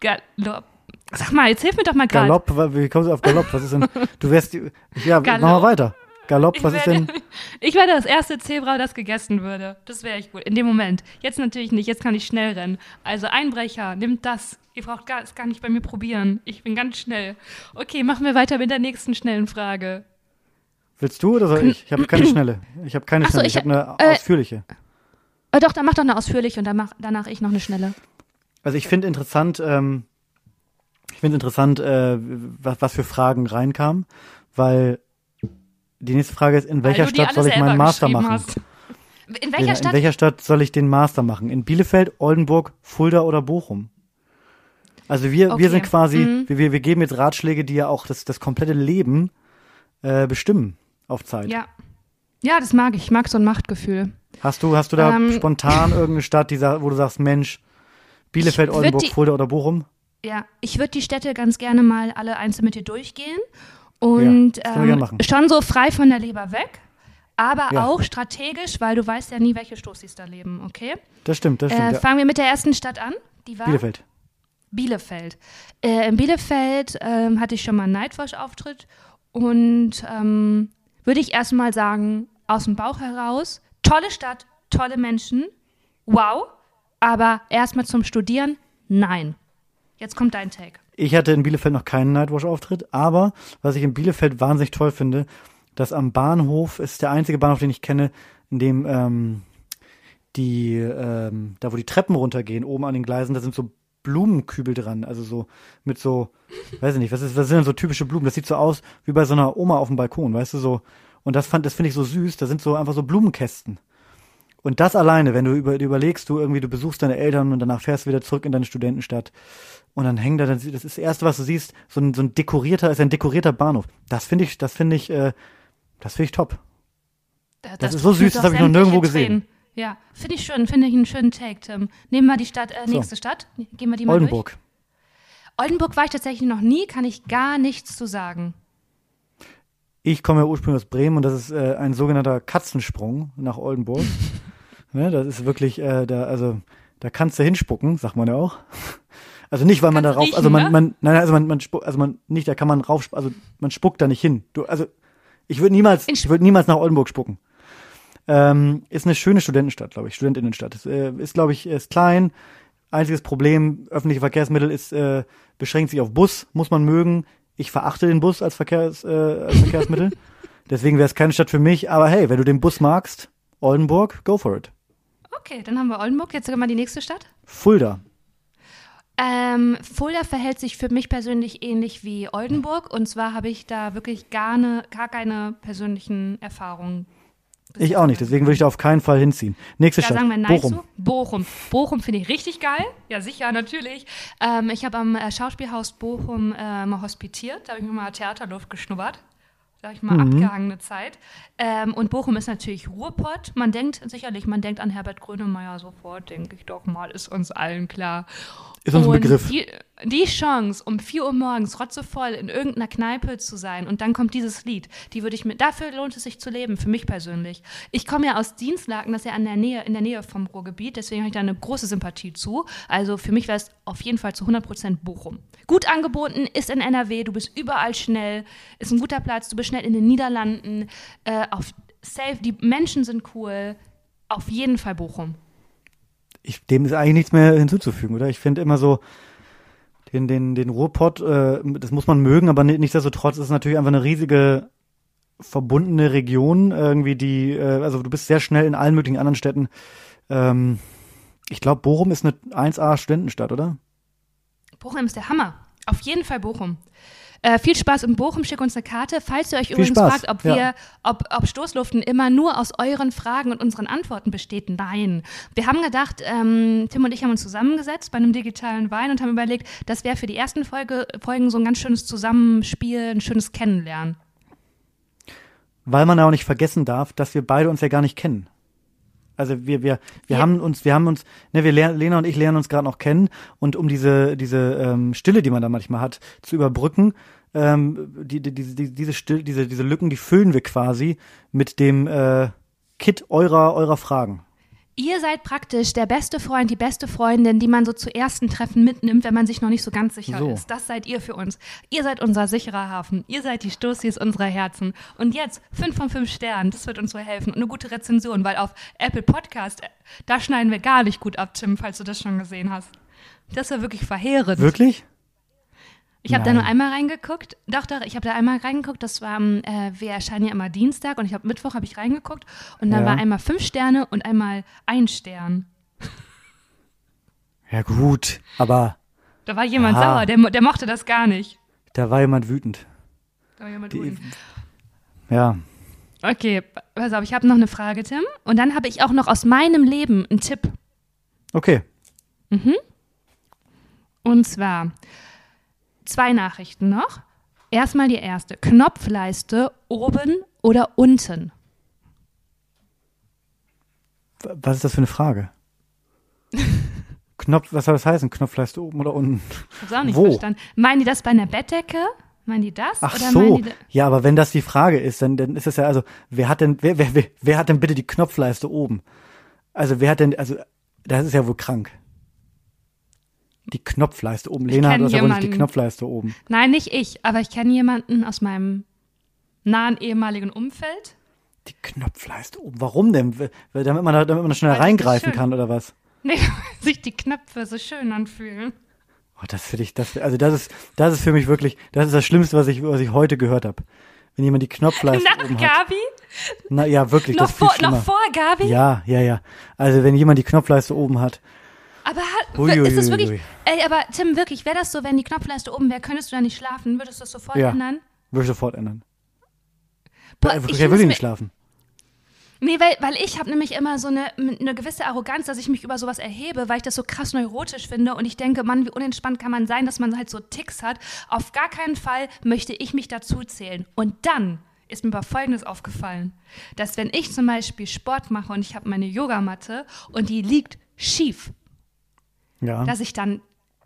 Galopp. Sag mal, jetzt hilf mir doch mal gerade. Galopp, wie kommst du auf Galopp? Was ist denn? Du wärst, die- ja, mach mal Galopp. weiter. Galopp, Ich was ist denn? Ich wäre das erste Zebra, das gegessen würde. Das wäre ich gut. In dem Moment. Jetzt natürlich nicht. Jetzt kann ich schnell rennen. Also Einbrecher, nimmt das. Ihr braucht gar, es gar nicht bei mir probieren. Ich bin ganz schnell. Okay, machen wir weiter mit der nächsten schnellen Frage. Willst du oder soll ich? Ich habe keine schnelle. Ich habe keine so, schnelle. ich- Ich habe eine äh, ausführliche. Äh, doch, dann mach doch eine ausführliche und dann mach danach ich noch eine schnelle. Also ich finde interessant, ähm, ich finde interessant, äh, was, was für Fragen reinkamen, weil die nächste Frage ist, in welcher Stadt soll ich meinen Master machen? Hast. In welcher in, Stadt? in welcher Stadt soll ich den Master machen? In Bielefeld, Oldenburg, Fulda oder Bochum? Also wir, Okay. wir sind quasi, Mhm. wir, wir geben jetzt Ratschläge, die ja auch das, das komplette Leben äh, bestimmen auf Zeit. Ja. Ja, das mag ich. Ich mag so ein Machtgefühl. Hast du, hast du da Ähm, spontan irgendeine Stadt, die, wo du sagst, Mensch, Bielefeld, Oldenburg, die- Fulda oder Bochum? Ja, ich würde die Städte ganz gerne mal alle einzeln mit dir durchgehen. Und Ja, ähm, schon so frei von der Leber weg, aber Ja. auch strategisch, weil du weißt ja nie, welche Stoßis da leben, okay? Das stimmt, das Äh, stimmt. ja. fangen wir mit der ersten Stadt an. Die war Bielefeld. Bielefeld. Äh, in Bielefeld ähm, hatte ich schon mal einen Nightwatch-Auftritt und ähm, würde ich erstmal sagen, aus dem Bauch heraus, tolle Stadt, tolle Menschen, wow, aber erstmal zum Studieren, nein. Jetzt kommt dein Take. Ich hatte in Bielefeld noch keinen Nightwatch-Auftritt, aber was ich in Bielefeld wahnsinnig toll finde, dass am Bahnhof ist der einzige Bahnhof, den ich kenne, in dem ähm, die, ähm, da wo die Treppen runtergehen, oben an den Gleisen, da sind so Blumenkübel dran, also so mit so, weiß ich nicht, was ist, was sind denn so typische Blumen? Das sieht so aus wie bei so einer Oma auf dem Balkon, weißt du so. Und das fand, das finde ich so süß. Da sind so einfach so Blumenkästen. Und das alleine, wenn du über, überlegst, du irgendwie, du besuchst deine Eltern und danach fährst du wieder zurück in deine Studentenstadt und dann hängt da, das ist das erste, was du siehst, so ein, so ein dekorierter, ist ein dekorierter Bahnhof. Das finde ich, das finde ich, äh, das finde ich top. Da- Das ist so süß, das habe ich noch nirgendwo gesehen. Tränen. Ja, finde ich schön, finde ich einen schönen Take, Tim. Nehmen wir die Stadt, äh, So. nächste Stadt. Gehen wir die mal Oldenburg. durch. Oldenburg war ich tatsächlich noch nie, kann ich gar nichts zu sagen. Ich komme ja ursprünglich aus Bremen und das ist äh, ein sogenannter Katzensprung nach Oldenburg. ne, das ist wirklich, äh, da, also da kannst du hinspucken, sagt man ja auch. Also nicht, weil man Kannst darauf, riechen, also man, ne? man, nein, also man, man spuckt, also man nicht, da kann man rauf, also man spuckt da nicht hin. Du, also ich würde niemals, ich würde niemals nach Oldenburg spucken. Ähm, ist eine schöne Studentenstadt, glaube ich, Studentinnenstadt. Ist, äh, ist glaube ich, ist klein. Einziges Problem, öffentliche Verkehrsmittel ist, äh, beschränkt sich auf Bus, muss man mögen. Ich verachte den Bus als, Verkehrs, äh, als Verkehrsmittel. Deswegen wäre es keine Stadt für mich. Aber hey, wenn du den Bus magst, Oldenburg, go for it. Okay, dann haben wir Oldenburg. Jetzt sogar mal die nächste Stadt. Fulda. Ähm, Fulda verhält sich für mich persönlich ähnlich wie Oldenburg. Und zwar habe ich da wirklich gar, ne, gar keine persönlichen Erfahrungen. Ich auch nicht, deswegen würde ich da auf keinen Fall hinziehen. Nächste Stadt. sagen wir Nein Bochum. zu. Bochum. Bochum finde ich richtig geil. Ja, sicher, natürlich. Ähm, ich habe am äh, Schauspielhaus Bochum äh, mal hospitiert. Da habe ich mir mal Theaterluft geschnuppert. Da habe ich mal Mhm. abgehangene Zeit. Ähm, und Bochum ist natürlich Ruhrpott. Man denkt sicherlich, man denkt an Herbert Grönemeyer sofort, denke ich doch mal, ist uns allen klar. Ist uns ein Und Begriff. Die, die Chance, um 4 Uhr morgens rotzevoll in irgendeiner Kneipe zu sein und dann kommt dieses Lied, die würde ich mir, dafür lohnt es sich zu leben, für mich persönlich. Ich komme ja aus Dienstlaken, das ist ja an der Nähe, in der Nähe vom Ruhrgebiet, deswegen habe ich da eine große Sympathie zu. Also für mich wäre es auf jeden Fall zu 100% Bochum. Gut angeboten, ist in NRW, du bist überall schnell, ist ein guter Platz, du bist schnell in den Niederlanden, äh, auf safe, die Menschen sind cool, auf jeden Fall Bochum. Ich, dem ist eigentlich nichts mehr hinzuzufügen, oder? Ich finde immer so, den, den, den Ruhrpott, äh, das muss man mögen, aber ni- nichtsdestotrotz ist es natürlich einfach eine riesige verbundene Region, irgendwie die, äh, also du bist sehr schnell in allen möglichen anderen Städten. Ähm, ich glaube, Bochum ist eine 1A-Studentenstadt, oder? Bochum ist der Hammer. Auf jeden Fall Bochum. Äh, viel Spaß in Bochum, schick uns eine Karte. Falls ihr euch übrigens Spaß, fragt, ob ja. wir, ob, ob Stoßluften immer nur aus euren Fragen und unseren Antworten besteht, nein. Wir haben gedacht, ähm, Tim und ich haben uns zusammengesetzt bei einem digitalen Wein und haben überlegt, das wäre für die ersten Folge, Folgen so ein ganz schönes Zusammenspiel, ein schönes Kennenlernen. Weil man ja auch nicht vergessen darf, dass wir beide uns ja gar nicht kennen. Also wir, wir, wir Ja. haben uns, wir haben uns, ne, wir lernen, Lena und ich lernen uns gerade noch kennen und um diese, diese ähm, Stille, die man da manchmal hat, zu überbrücken, ähm, die, die, diese, die, diese Still, diese, diese Lücken, die füllen wir quasi mit dem äh, Kit eurer, eurer Fragen. Ihr seid praktisch der beste Freund, die beste Freundin, die man so zu ersten Treffen mitnimmt, wenn man sich noch nicht so ganz sicher So. ist. Das seid ihr für uns. Ihr seid unser sicherer Hafen. Ihr seid die Stoßis unserer Herzen. Und jetzt fünf von fünf Sternen, das wird uns so helfen. Und eine gute Rezension, weil auf Apple Podcast, äh, da schneiden wir gar nicht gut ab, Tim, falls du das schon gesehen hast. Das war wirklich verheerend. Wirklich? Ich habe da nur einmal reingeguckt. Doch, doch, ich habe da einmal reingeguckt. Das war, am, äh, wir erscheinen ja immer Dienstag und ich habe Mittwoch habe ich reingeguckt und da Ja. war einmal fünf Sterne und einmal ein Stern. Ja gut, aber Da war jemand Ja. sauer, der, der mochte das gar nicht. da war jemand wütend. Da war jemand Die, wütend. ja, Okay, pass auf, ich habe noch eine Frage, Tim. Und dann habe ich auch noch aus meinem Leben einen Tipp. okay. Und zwar zwei Nachrichten noch. Erstmal die erste. Knopfleiste oben oder unten? Was ist das für eine Frage? Knopf, was soll das heißen? Knopfleiste oben oder unten? Ich hab's auch nicht Wo? verstanden. Meinen die das bei einer Bettdecke? Meinen die das? Ach oder so, ja, aber wenn das die Frage ist, dann, dann ist es ja, also, wer hat denn, wer, wer, wer, wer hat denn bitte die Knopfleiste oben? Also, wer hat denn, also, das ist ja wohl krank. Die Knopfleiste oben. Lena, kenn du hast wohl nicht die. Knopfleiste oben. Nein, nicht ich, aber ich kenne jemanden aus meinem nahen ehemaligen Umfeld. Die Knopfleiste oben. Warum denn? Damit man da, damit man schneller reingreifen kann, oder was? Nee, weil sich die Knöpfe so schön anfühlen. Oh, das finde ich, das, also das ist, das ist für mich wirklich, das ist das Schlimmste, was ich, was ich heute gehört habe. Wenn jemand die Knopfleiste Nach oben hat. Gabi? Na ja, wirklich, Noch das ist vor, noch vor Gabi? Ja, ja, ja. Also wenn jemand die Knopfleiste oben hat, Aber ist das wirklich. Ey, aber Tim, wirklich, wäre das so, wenn die Knopfleiste oben wäre, könntest du da nicht schlafen? Würdest du das sofort Ja. ändern? würde ich sofort ändern. Boah, ich ich es nicht schlafen. Nee, weil, weil ich habe nämlich immer so eine, eine gewisse Arroganz, dass ich mich über sowas erhebe, weil ich das so krass neurotisch finde und ich denke, Mann, wie unentspannt kann man sein, dass man halt so Ticks hat. Auf gar keinen Fall möchte ich mich dazu zählen. Und dann ist mir aber Folgendes aufgefallen, dass wenn ich zum Beispiel Sport mache und ich habe meine Yogamatte und die liegt schief, Ja. dass ich dann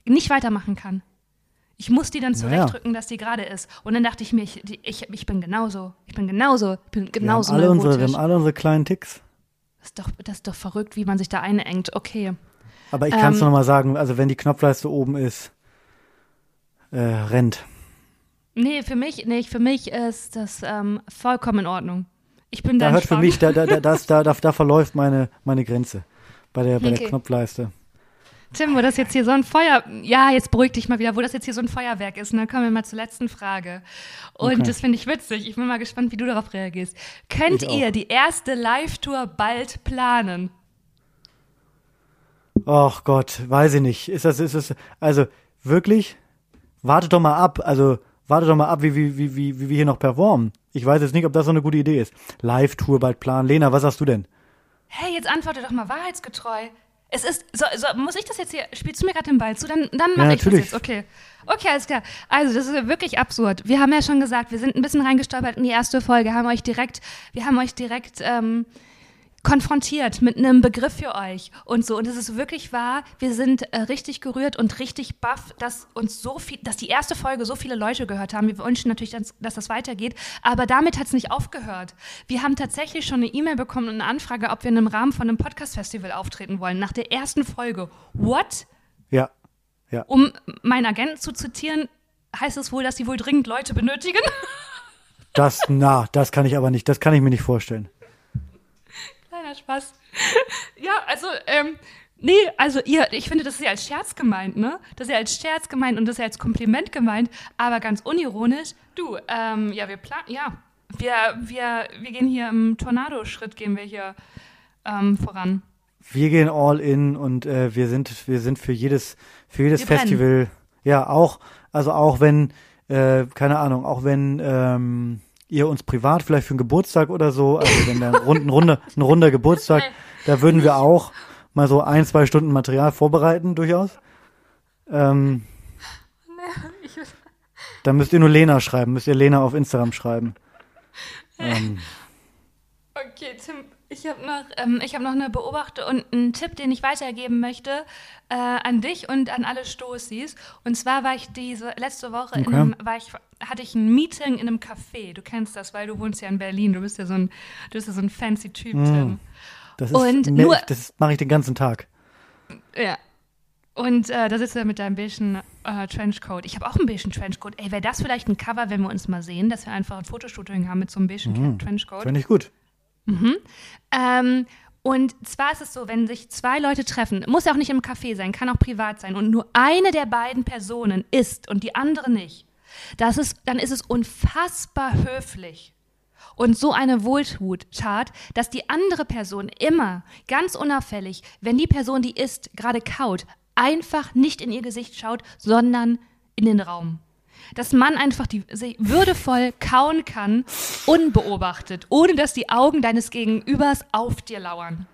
nicht weitermachen kann. Ich muss die dann zurechtdrücken, dass die gerade ist. Und dann dachte ich mir, ich, ich, ich bin genauso. Ich bin genauso. Ich bin wir haben, genauso alle unsere, wir haben alle unsere kleinen Ticks. Das ist, doch, das ist doch verrückt, wie man sich da einengt. Okay. Aber ich kann es Ähm, noch mal sagen, also wenn die Knopfleiste oben ist, äh, rennt. Nee, für mich, nee, für mich ist das ähm, vollkommen in Ordnung. Ich bin da Da hört für entspannt. mich, da, da, da, das, da, da, da verläuft meine, meine Grenze. Bei der, bei Okay. der Knopfleiste. Tim, wo das jetzt hier so ein Feuer, ja, jetzt beruhig dich mal wieder, wo das jetzt hier so ein Feuerwerk ist, und dann kommen wir mal zur letzten Frage. Und Okay. das finde ich witzig. Ich bin mal gespannt, wie du darauf reagierst. Könnt Ich auch. ihr die erste Live-Tour bald planen? Och Gott, weiß ich nicht. Ist das, ist das, also wirklich? Wartet doch mal ab. Also wartet doch mal ab, wie, wie, wie, wie, wie wir hier noch performen. Ich weiß jetzt nicht, ob das so eine gute Idee ist. Live-Tour bald planen. Lena, was sagst du denn? Hey, jetzt antworte doch mal wahrheitsgetreu. Es ist, so, so, muss ich das jetzt hier, spielst du mir gerade den Ball zu? Dann, dann mache Ja, ich das jetzt, okay. Okay, alles klar. Also, das ist wirklich absurd. Wir haben ja schon gesagt, wir sind ein bisschen reingestolpert in die erste Folge, haben euch direkt, wir haben euch direkt ähm, konfrontiert mit einem Begriff für euch und so. Und es ist wirklich wahr, wir sind äh, richtig gerührt und richtig baff, dass uns so viel, dass die erste Folge so viele Leute gehört haben. Wir wünschen natürlich, dass, dass das weitergeht. Aber damit hat es nicht aufgehört. Wir haben tatsächlich schon eine E-Mail bekommen und eine Anfrage, ob wir in einem Rahmen von einem Podcast-Festival auftreten wollen. Nach der ersten Folge. What? Ja. Ja. Um meinen Agenten zu zitieren, heißt es wohl, dass sie wohl dringend Leute benötigen. Das, na, das kann ich aber nicht, das kann ich mir nicht vorstellen. Kleiner Spaß. ja, also, ähm, nee, also ihr, ich finde, das ist ja als Scherz gemeint, ne? Das ist ja als Scherz gemeint und das ist ja als Kompliment gemeint, aber ganz unironisch. Du, ähm, ja, wir planen, ja, wir, wir, wir gehen hier im Tornado-Schritt, gehen wir hier ähm, voran. Wir gehen all in und äh, wir sind, wir sind für jedes, für jedes Wir brennen. Festival, ja, auch, also auch wenn, äh, keine Ahnung, auch wenn ähm, ihr uns privat vielleicht für einen Geburtstag oder so, also wenn da ein, rund, ein runder Geburtstag, da würden wir auch mal so ein, zwei Stunden Material vorbereiten, durchaus. Ähm, da müsst ihr nur Lena schreiben, müsst ihr Lena auf Instagram schreiben. Ähm, Okay, Tim, ich habe noch, ähm, ich hab noch eine Beobachtung und einen Tipp, den ich weitergeben möchte äh, an dich und an alle Stoßis. Und zwar war ich diese letzte Woche in Okay. einem, war ich, hatte ich ein Meeting in einem Café. Du kennst das, weil du wohnst ja in Berlin. Du bist ja so ein, du bist ja so ein fancy Typ, Tim. das ist, Und mehr- nur- das mache ich den ganzen Tag. Ja. Und äh, da sitzt er mit deinem beigen äh, Trenchcoat. Ich habe auch einen beigen Trenchcoat. Ey, wäre das vielleicht ein Cover, wenn wir uns mal sehen, dass wir einfach ein Fotoshooting haben mit so einem beigen Trenchcoat? Finde ich gut. Ähm, und zwar ist es so, wenn sich zwei Leute treffen, muss ja auch nicht im Café sein, kann auch privat sein, und nur eine der beiden Personen isst und die andere nicht, das ist, dann ist es unfassbar höflich und so eine Wohltat, dass die andere Person immer ganz unauffällig, wenn die Person, die isst, gerade kaut, einfach nicht in ihr Gesicht schaut, sondern in den Raum. Dass man einfach die, würdevoll kauen kann, unbeobachtet, ohne dass die Augen deines Gegenübers auf dir lauern.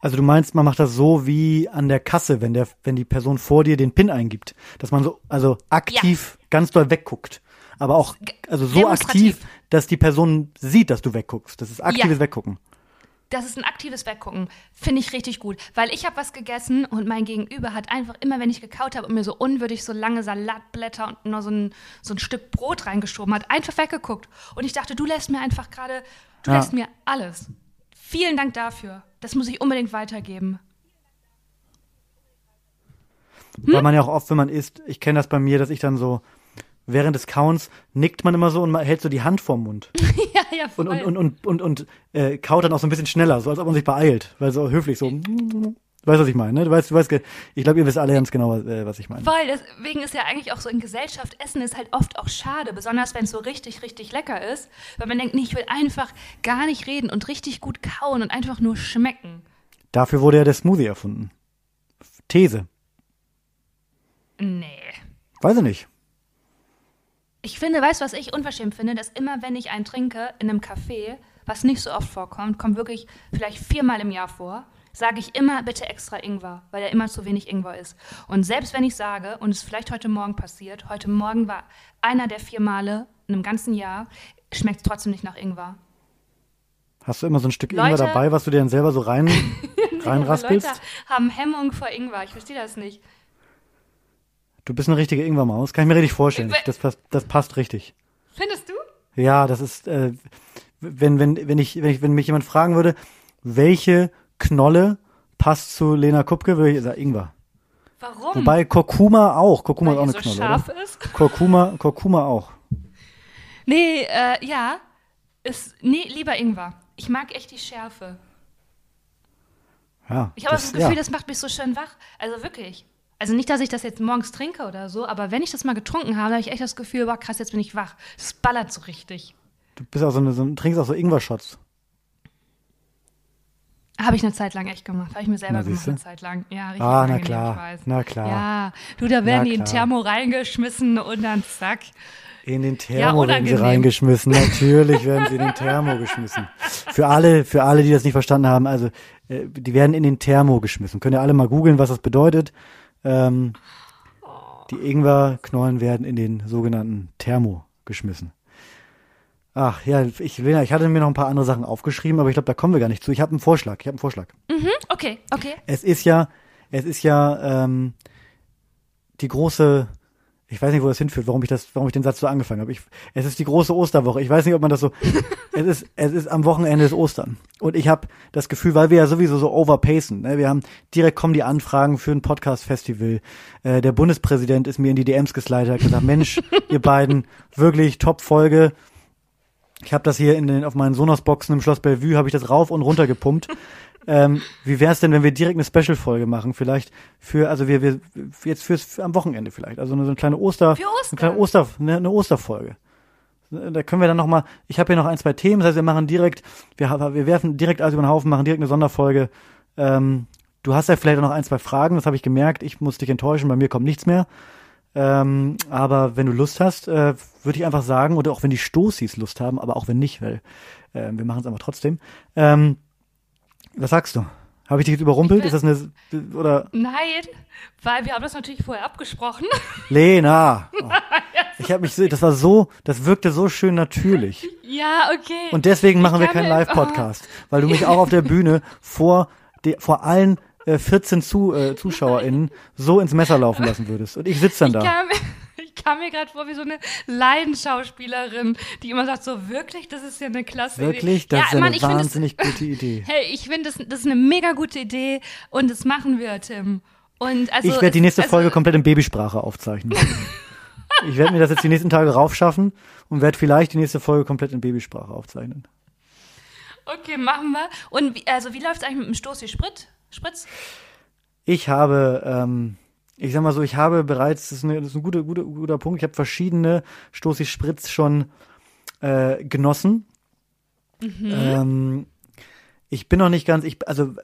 Also du meinst, man macht das so wie an der Kasse, wenn der, wenn die Person vor dir den PIN eingibt, dass man so, also aktiv ganz doll wegguckt, aber auch, also so aktiv, dass die Person sieht, dass du wegguckst. Das ist aktives Ja. Weggucken. Das ist ein aktives Weggucken. Finde ich richtig gut. Weil ich habe was gegessen und mein Gegenüber hat einfach immer, wenn ich gekaut habe und mir so unwürdig so lange Salatblätter und nur so ein, so ein Stück Brot reingeschoben hat, einfach weggeguckt. Und ich dachte, du lässt mir einfach gerade, du Ja. lässt mir alles. Vielen Dank dafür. Das muss ich unbedingt weitergeben. Hm? Weil man ja auch oft, wenn man isst, ich kenne das bei mir, dass ich dann so, während des Counts nickt man immer so und man hält so die Hand vorm Mund. ja, ja, voll. Und, und, und, und, und, äh, kaut dann auch so ein bisschen schneller, so als ob man sich beeilt. Weil so höflich so. Du weißt, was ich meine, ne? Du weißt, du weißt, ich glaube, ihr wisst alle ganz genau, äh, was ich meine. Voll, deswegen ist ja eigentlich auch so in Gesellschaft, Essen ist halt oft auch schade, besonders wenn es so richtig, richtig lecker ist, weil man denkt, nee, ich will einfach gar nicht reden und richtig gut kauen und einfach nur schmecken. Dafür wurde ja der Smoothie erfunden. These. Nee. Weiß ich nicht. Ich finde, weißt du, was ich unverschämt finde, dass immer, wenn ich einen trinke in einem Café, was nicht so oft vorkommt, kommt wirklich vielleicht viermal im Jahr vor, sage ich immer bitte extra Ingwer, weil da immer zu wenig Ingwer ist. Und selbst wenn ich sage, und es vielleicht heute Morgen passiert, heute Morgen war einer der vier Male in einem ganzen Jahr, schmeckt es trotzdem nicht nach Ingwer. Hast du immer so ein Stück Leute- Ingwer dabei, was du dir dann selber so rein, reinraspelst? Leute haben Hemmung vor Ingwer, ich verstehe das nicht. Du bist eine richtige Ingwermaus. Kann ich mir richtig vorstellen. Ich- Das, passt- das passt richtig. Findest du? Ja, das ist, äh, wenn, wenn, wenn ich, wenn ich, wenn mich jemand fragen würde, welche Knolle passt zu Lena Kupke, würde ich sagen Ingwer. Warum? Wobei Kurkuma auch. Kurkuma Weil ist auch eine so Knolle, scharf oder? ist? Kurkuma, Kurkuma auch. Nee, äh, ja. Ist, nee, lieber Ingwer. Ich mag echt die Schärfe. Ja. Ich habe das, Gefühl, ja. das macht mich so schön wach. Also wirklich. Also nicht, dass ich das jetzt morgens trinke oder so, aber wenn ich das mal getrunken habe, habe ich echt das Gefühl, boah, krass, jetzt bin ich wach. Das ballert so richtig. Du bist auch so eine, so, trinkst auch so Ingwer-Shots. Habe ich eine Zeit lang echt gemacht. Habe ich mir selber Na, gemacht eine Zeit lang. Ja, richtig. Ah, na klar, na klar. Ja, du, da werden Na die in. Thermo reingeschmissen und dann zack. In den Thermo werden sie reingeschmissen. Natürlich werden sie in den Thermo geschmissen. Für alle, für alle, die das nicht verstanden haben, also äh, die werden in den Thermo geschmissen. Könnt ihr alle mal googeln, was das bedeutet. Ähm, die Ingwerknollen werden in den sogenannten Thermo geschmissen. Ach ja, ich, Lena, ich hatte mir noch ein paar andere Sachen aufgeschrieben, aber ich glaube, da kommen wir gar nicht zu. Ich habe einen Vorschlag. Ich habe einen Vorschlag. Okay, okay. Es ist ja, es ist ja ähm, die große, ich weiß nicht, wo das hinführt, warum ich das, warum ich den Satz so angefangen habe. Ich, es ist die große Osterwoche. Ich weiß nicht, ob man das so. es ist, es ist am Wochenende des Ostern. Und ich habe das Gefühl, weil wir ja sowieso so overpacen. Ne? Wir haben direkt kommen die Anfragen für ein Podcast-Festival. Äh, der Bundespräsident ist mir in die DMs geslidet, hat gesagt, Mensch, ihr beiden, wirklich Top-Folge. Ich habe das hier in den, auf meinen Sonos-Boxen im Schloss Bellevue, habe ich das rauf und runter gepumpt. Ähm, wie wär's denn, wenn wir direkt eine Special-Folge machen? Vielleicht für, also wir, wir jetzt fürs für am Wochenende vielleicht. Also so eine kleine Oster, Für Ostern. eine kleine Oster, eine, eine Osterfolge. Da können wir dann noch mal. Ich habe hier noch ein, zwei Themen. Das heißt, wir machen direkt, wir, wir werfen direkt alles über den Haufen, machen direkt eine Sonderfolge. Ähm, du hast ja vielleicht auch noch ein, zwei Fragen. Das habe ich gemerkt. Ich muss dich enttäuschen. Bei mir kommt nichts mehr. Ähm, aber wenn du Lust hast, äh, würde ich einfach sagen, oder auch wenn die Stoßis Lust haben, aber auch wenn nicht, weil äh, wir machen es einfach trotzdem. Ähm, was sagst du? Habe ich dich jetzt überrumpelt? Ist das eine oder Nein, weil wir haben das natürlich vorher abgesprochen. Lena? Oh. Ich habe mich so, das war so, das wirkte so schön natürlich. ja, okay. Und deswegen machen wir keinen Live-Podcast, weil du mich auch auf der Bühne vor, de, vor allen äh, 14 Zu, äh, ZuschauerInnen so ins Messer laufen lassen würdest. Und ich sitze dann Ich da. Ich kam mir gerade vor wie so eine Laienschauspielerin, die immer sagt, so wirklich, das ist ja eine klasse Wirklich? Idee. Das ja, ist ja Mann, eine finde das, wahnsinnig gute Idee. hey, ich finde das, das ist eine mega gute Idee und das machen wir, Tim. Und also, ich werde die nächste also, Folge komplett in Babysprache aufzeichnen. ich werde mir das jetzt die nächsten Tage raufschaffen und werde vielleicht die nächste Folge komplett in Babysprache aufzeichnen. Okay, machen wir. Und wie, also wie läuft es eigentlich mit dem Stoß wie Sprit? Spritz? Ich habe, ähm, ich sag mal so, ich habe bereits, das ist, eine, das ist ein guter, guter, guter Punkt, ich habe verschiedene Stoßi Spritz schon äh, genossen. Ähm, ich bin noch nicht ganz, ich, also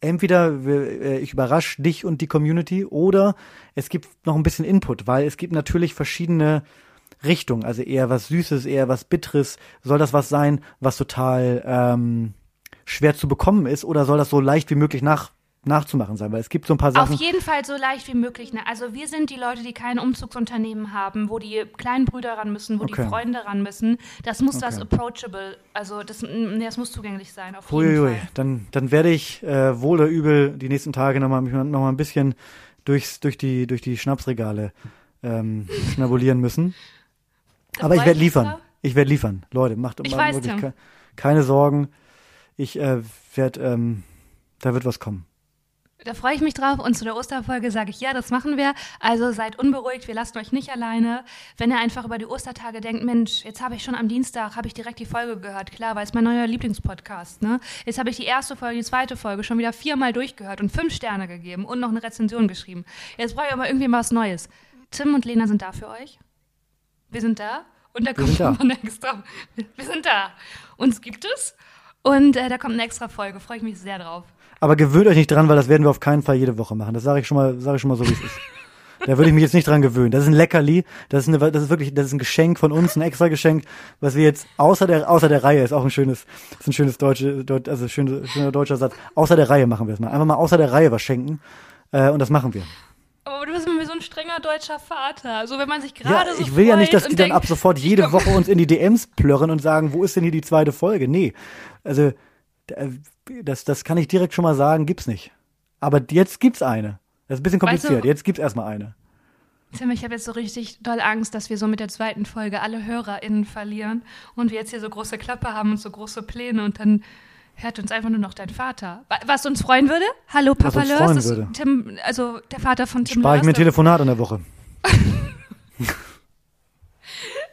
entweder äh, ich überrasche dich und die Community oder es gibt noch ein bisschen Input, weil es gibt natürlich verschiedene Richtungen, also eher was Süßes, eher was Bitteres. Soll das was sein, was total ähm, schwer zu bekommen ist oder soll das so leicht wie möglich nach, nachzumachen sein? Weil es gibt so ein paar Sachen. Auf jeden Fall so leicht wie möglich. Ne? Also wir sind die Leute, die kein Umzugsunternehmen haben, wo die kleinen Brüder ran müssen, wo Okay. die Freunde ran müssen. Das muss das Okay. approachable, also das, nee, das muss zugänglich sein. Auf jeden Huiuiui, Fall. dann, dann werde ich äh, wohl oder übel die nächsten Tage nochmal noch mal ein bisschen durchs, durch, die, durch die Schnapsregale ähm, schnabulieren müssen. Aber ich werde liefern. drauf. Ich werde liefern. Leute, macht, weiß, wirklich ke keine Sorgen. Ich äh, werde, ähm, da wird was kommen. Da freue ich mich drauf und zu der Osterfolge sage ich, ja, das machen wir. Also seid unberuhigt, wir lassen euch nicht alleine. Wenn ihr einfach über die Ostertage denkt, Mensch, jetzt habe ich schon am Dienstag, habe ich direkt die Folge gehört, klar, weil es mein neuer Lieblingspodcast, ne? Jetzt habe ich die erste Folge, die zweite Folge schon wieder viermal durchgehört und fünf Sterne gegeben und noch eine Rezension geschrieben. Jetzt brauche ich aber irgendwie mal was Neues. Tim und Lena sind da für euch. Wir sind da. Und da kommt noch eine extra. Wir sind da. Uns gibt es. Und äh, da kommt eine extra Folge. Freue ich mich sehr drauf. Aber gewöhnt euch nicht dran, weil das werden wir auf keinen Fall jede Woche machen. Das sage ich schon mal, sage ich schon mal so, wie es ist. Da würde ich mich jetzt nicht dran gewöhnen. Das ist ein Leckerli. Das ist, eine, das ist wirklich, das ist ein Geschenk von uns, ein extra Geschenk, was wir jetzt außer der, außer der Reihe ist auch ein schönes, ist ein schönes deutsche, deut, also schöne, schöner deutscher Satz. Außer der Reihe machen wir es mal. Einfach mal außer der Reihe was schenken. Äh, und das machen wir. Aber du bist immer wie so ein strenger deutscher Vater. Also wenn man sich Ja, gerade so ich will ja nicht, dass die und dann denkt, ab sofort jede Woche uns in die DMs plörren und sagen, wo ist denn hier die zweite Folge? Nee. Also, das, das kann ich direkt schon mal sagen, gibt's nicht. Aber jetzt gibt's eine. Das ist ein bisschen Weißt kompliziert. du- Jetzt gibt's erstmal eine. Tim, ich habe jetzt so richtig doll Angst, dass wir so mit der zweiten Folge alle HörerInnen verlieren und wir jetzt hier so große Klappe haben und so große Pläne und dann hört uns einfach nur noch dein Vater. Wa- Was uns freuen würde? Hallo, Was Papa uns Lörs, freuen würde. Tim, also der Vater von Tim Spare ich mir ein. Telefonat in der Woche.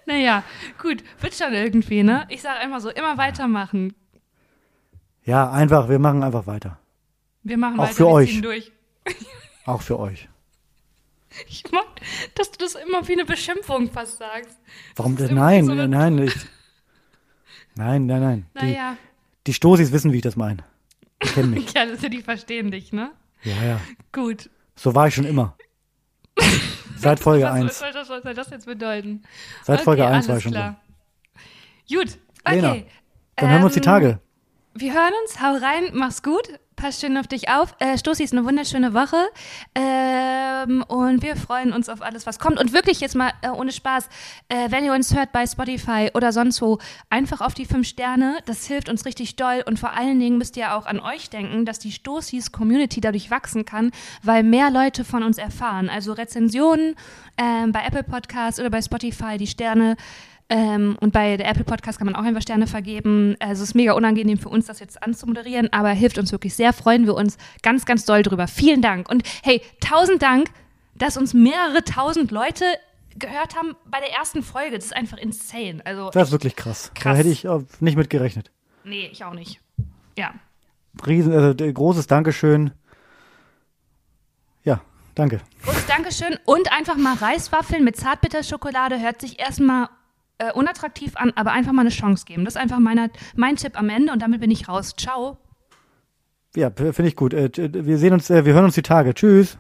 Naja, gut, wird schon irgendwie, ne? Ich sage einfach so, immer weitermachen. Ja, einfach, wir machen einfach weiter. Wir machen Auch weiter, für euch. durch. Auch für euch. Ich mag, dass du das immer wie eine Beschimpfung fast sagst. Warum denn? Nein, so eine- nein, nicht. Nein, nein, nein. Die, Naja, die Stoßis wissen, wie ich das meine. Die kennen mich. Ja, das, die verstehen dich, ne? Ja, ja. Gut. So war ich schon immer. Seit Folge was, 1. Was, was, was soll das jetzt bedeuten? Seit Folge okay, 1 war ich schon klar. Gut, okay. Lena, Dann hören wir uns die Ähm, Tage. Wir hören uns, hau rein, mach's gut, pass schön auf dich auf. Äh, Stoßi ist eine wunderschöne Woche ähm, und wir freuen uns auf alles, was kommt. Und wirklich jetzt mal äh, ohne Spaß, äh, wenn ihr uns hört bei Spotify oder sonst wo, einfach auf die fünf Sterne, das hilft uns richtig doll und vor allen Dingen müsst ihr auch an euch denken, dass die Stoßis Community dadurch wachsen kann, weil mehr Leute von uns erfahren. Also Rezensionen ähm, bei Apple Podcasts oder bei Spotify, die Sterne ähm, und bei der Apple Podcast kann man auch einfach Sterne vergeben. Also es ist mega unangenehm für uns, das jetzt anzumoderieren, aber hilft uns wirklich sehr. Freuen wir uns ganz, ganz doll drüber. Vielen Dank. Und hey, tausend Dank, dass uns mehrere tausend Leute gehört haben bei der ersten Folge. Das ist einfach insane. Also, Das ist wirklich krass. Da krass. hätte ich nicht mit gerechnet. nee, ich auch nicht. Ja. Riesen, also großes Dankeschön. Ja, danke. Großes Dankeschön. Und einfach mal Reiswaffeln mit Zartbitterschokolade hört sich erstmal äh, unattraktiv an, aber einfach mal eine Chance geben. Das ist einfach meiner, mein Tipp am Ende und damit bin ich raus. Ciao. Ja, finde ich gut. Äh, wir sehen uns, äh, wir hören uns die Tage. Tschüss.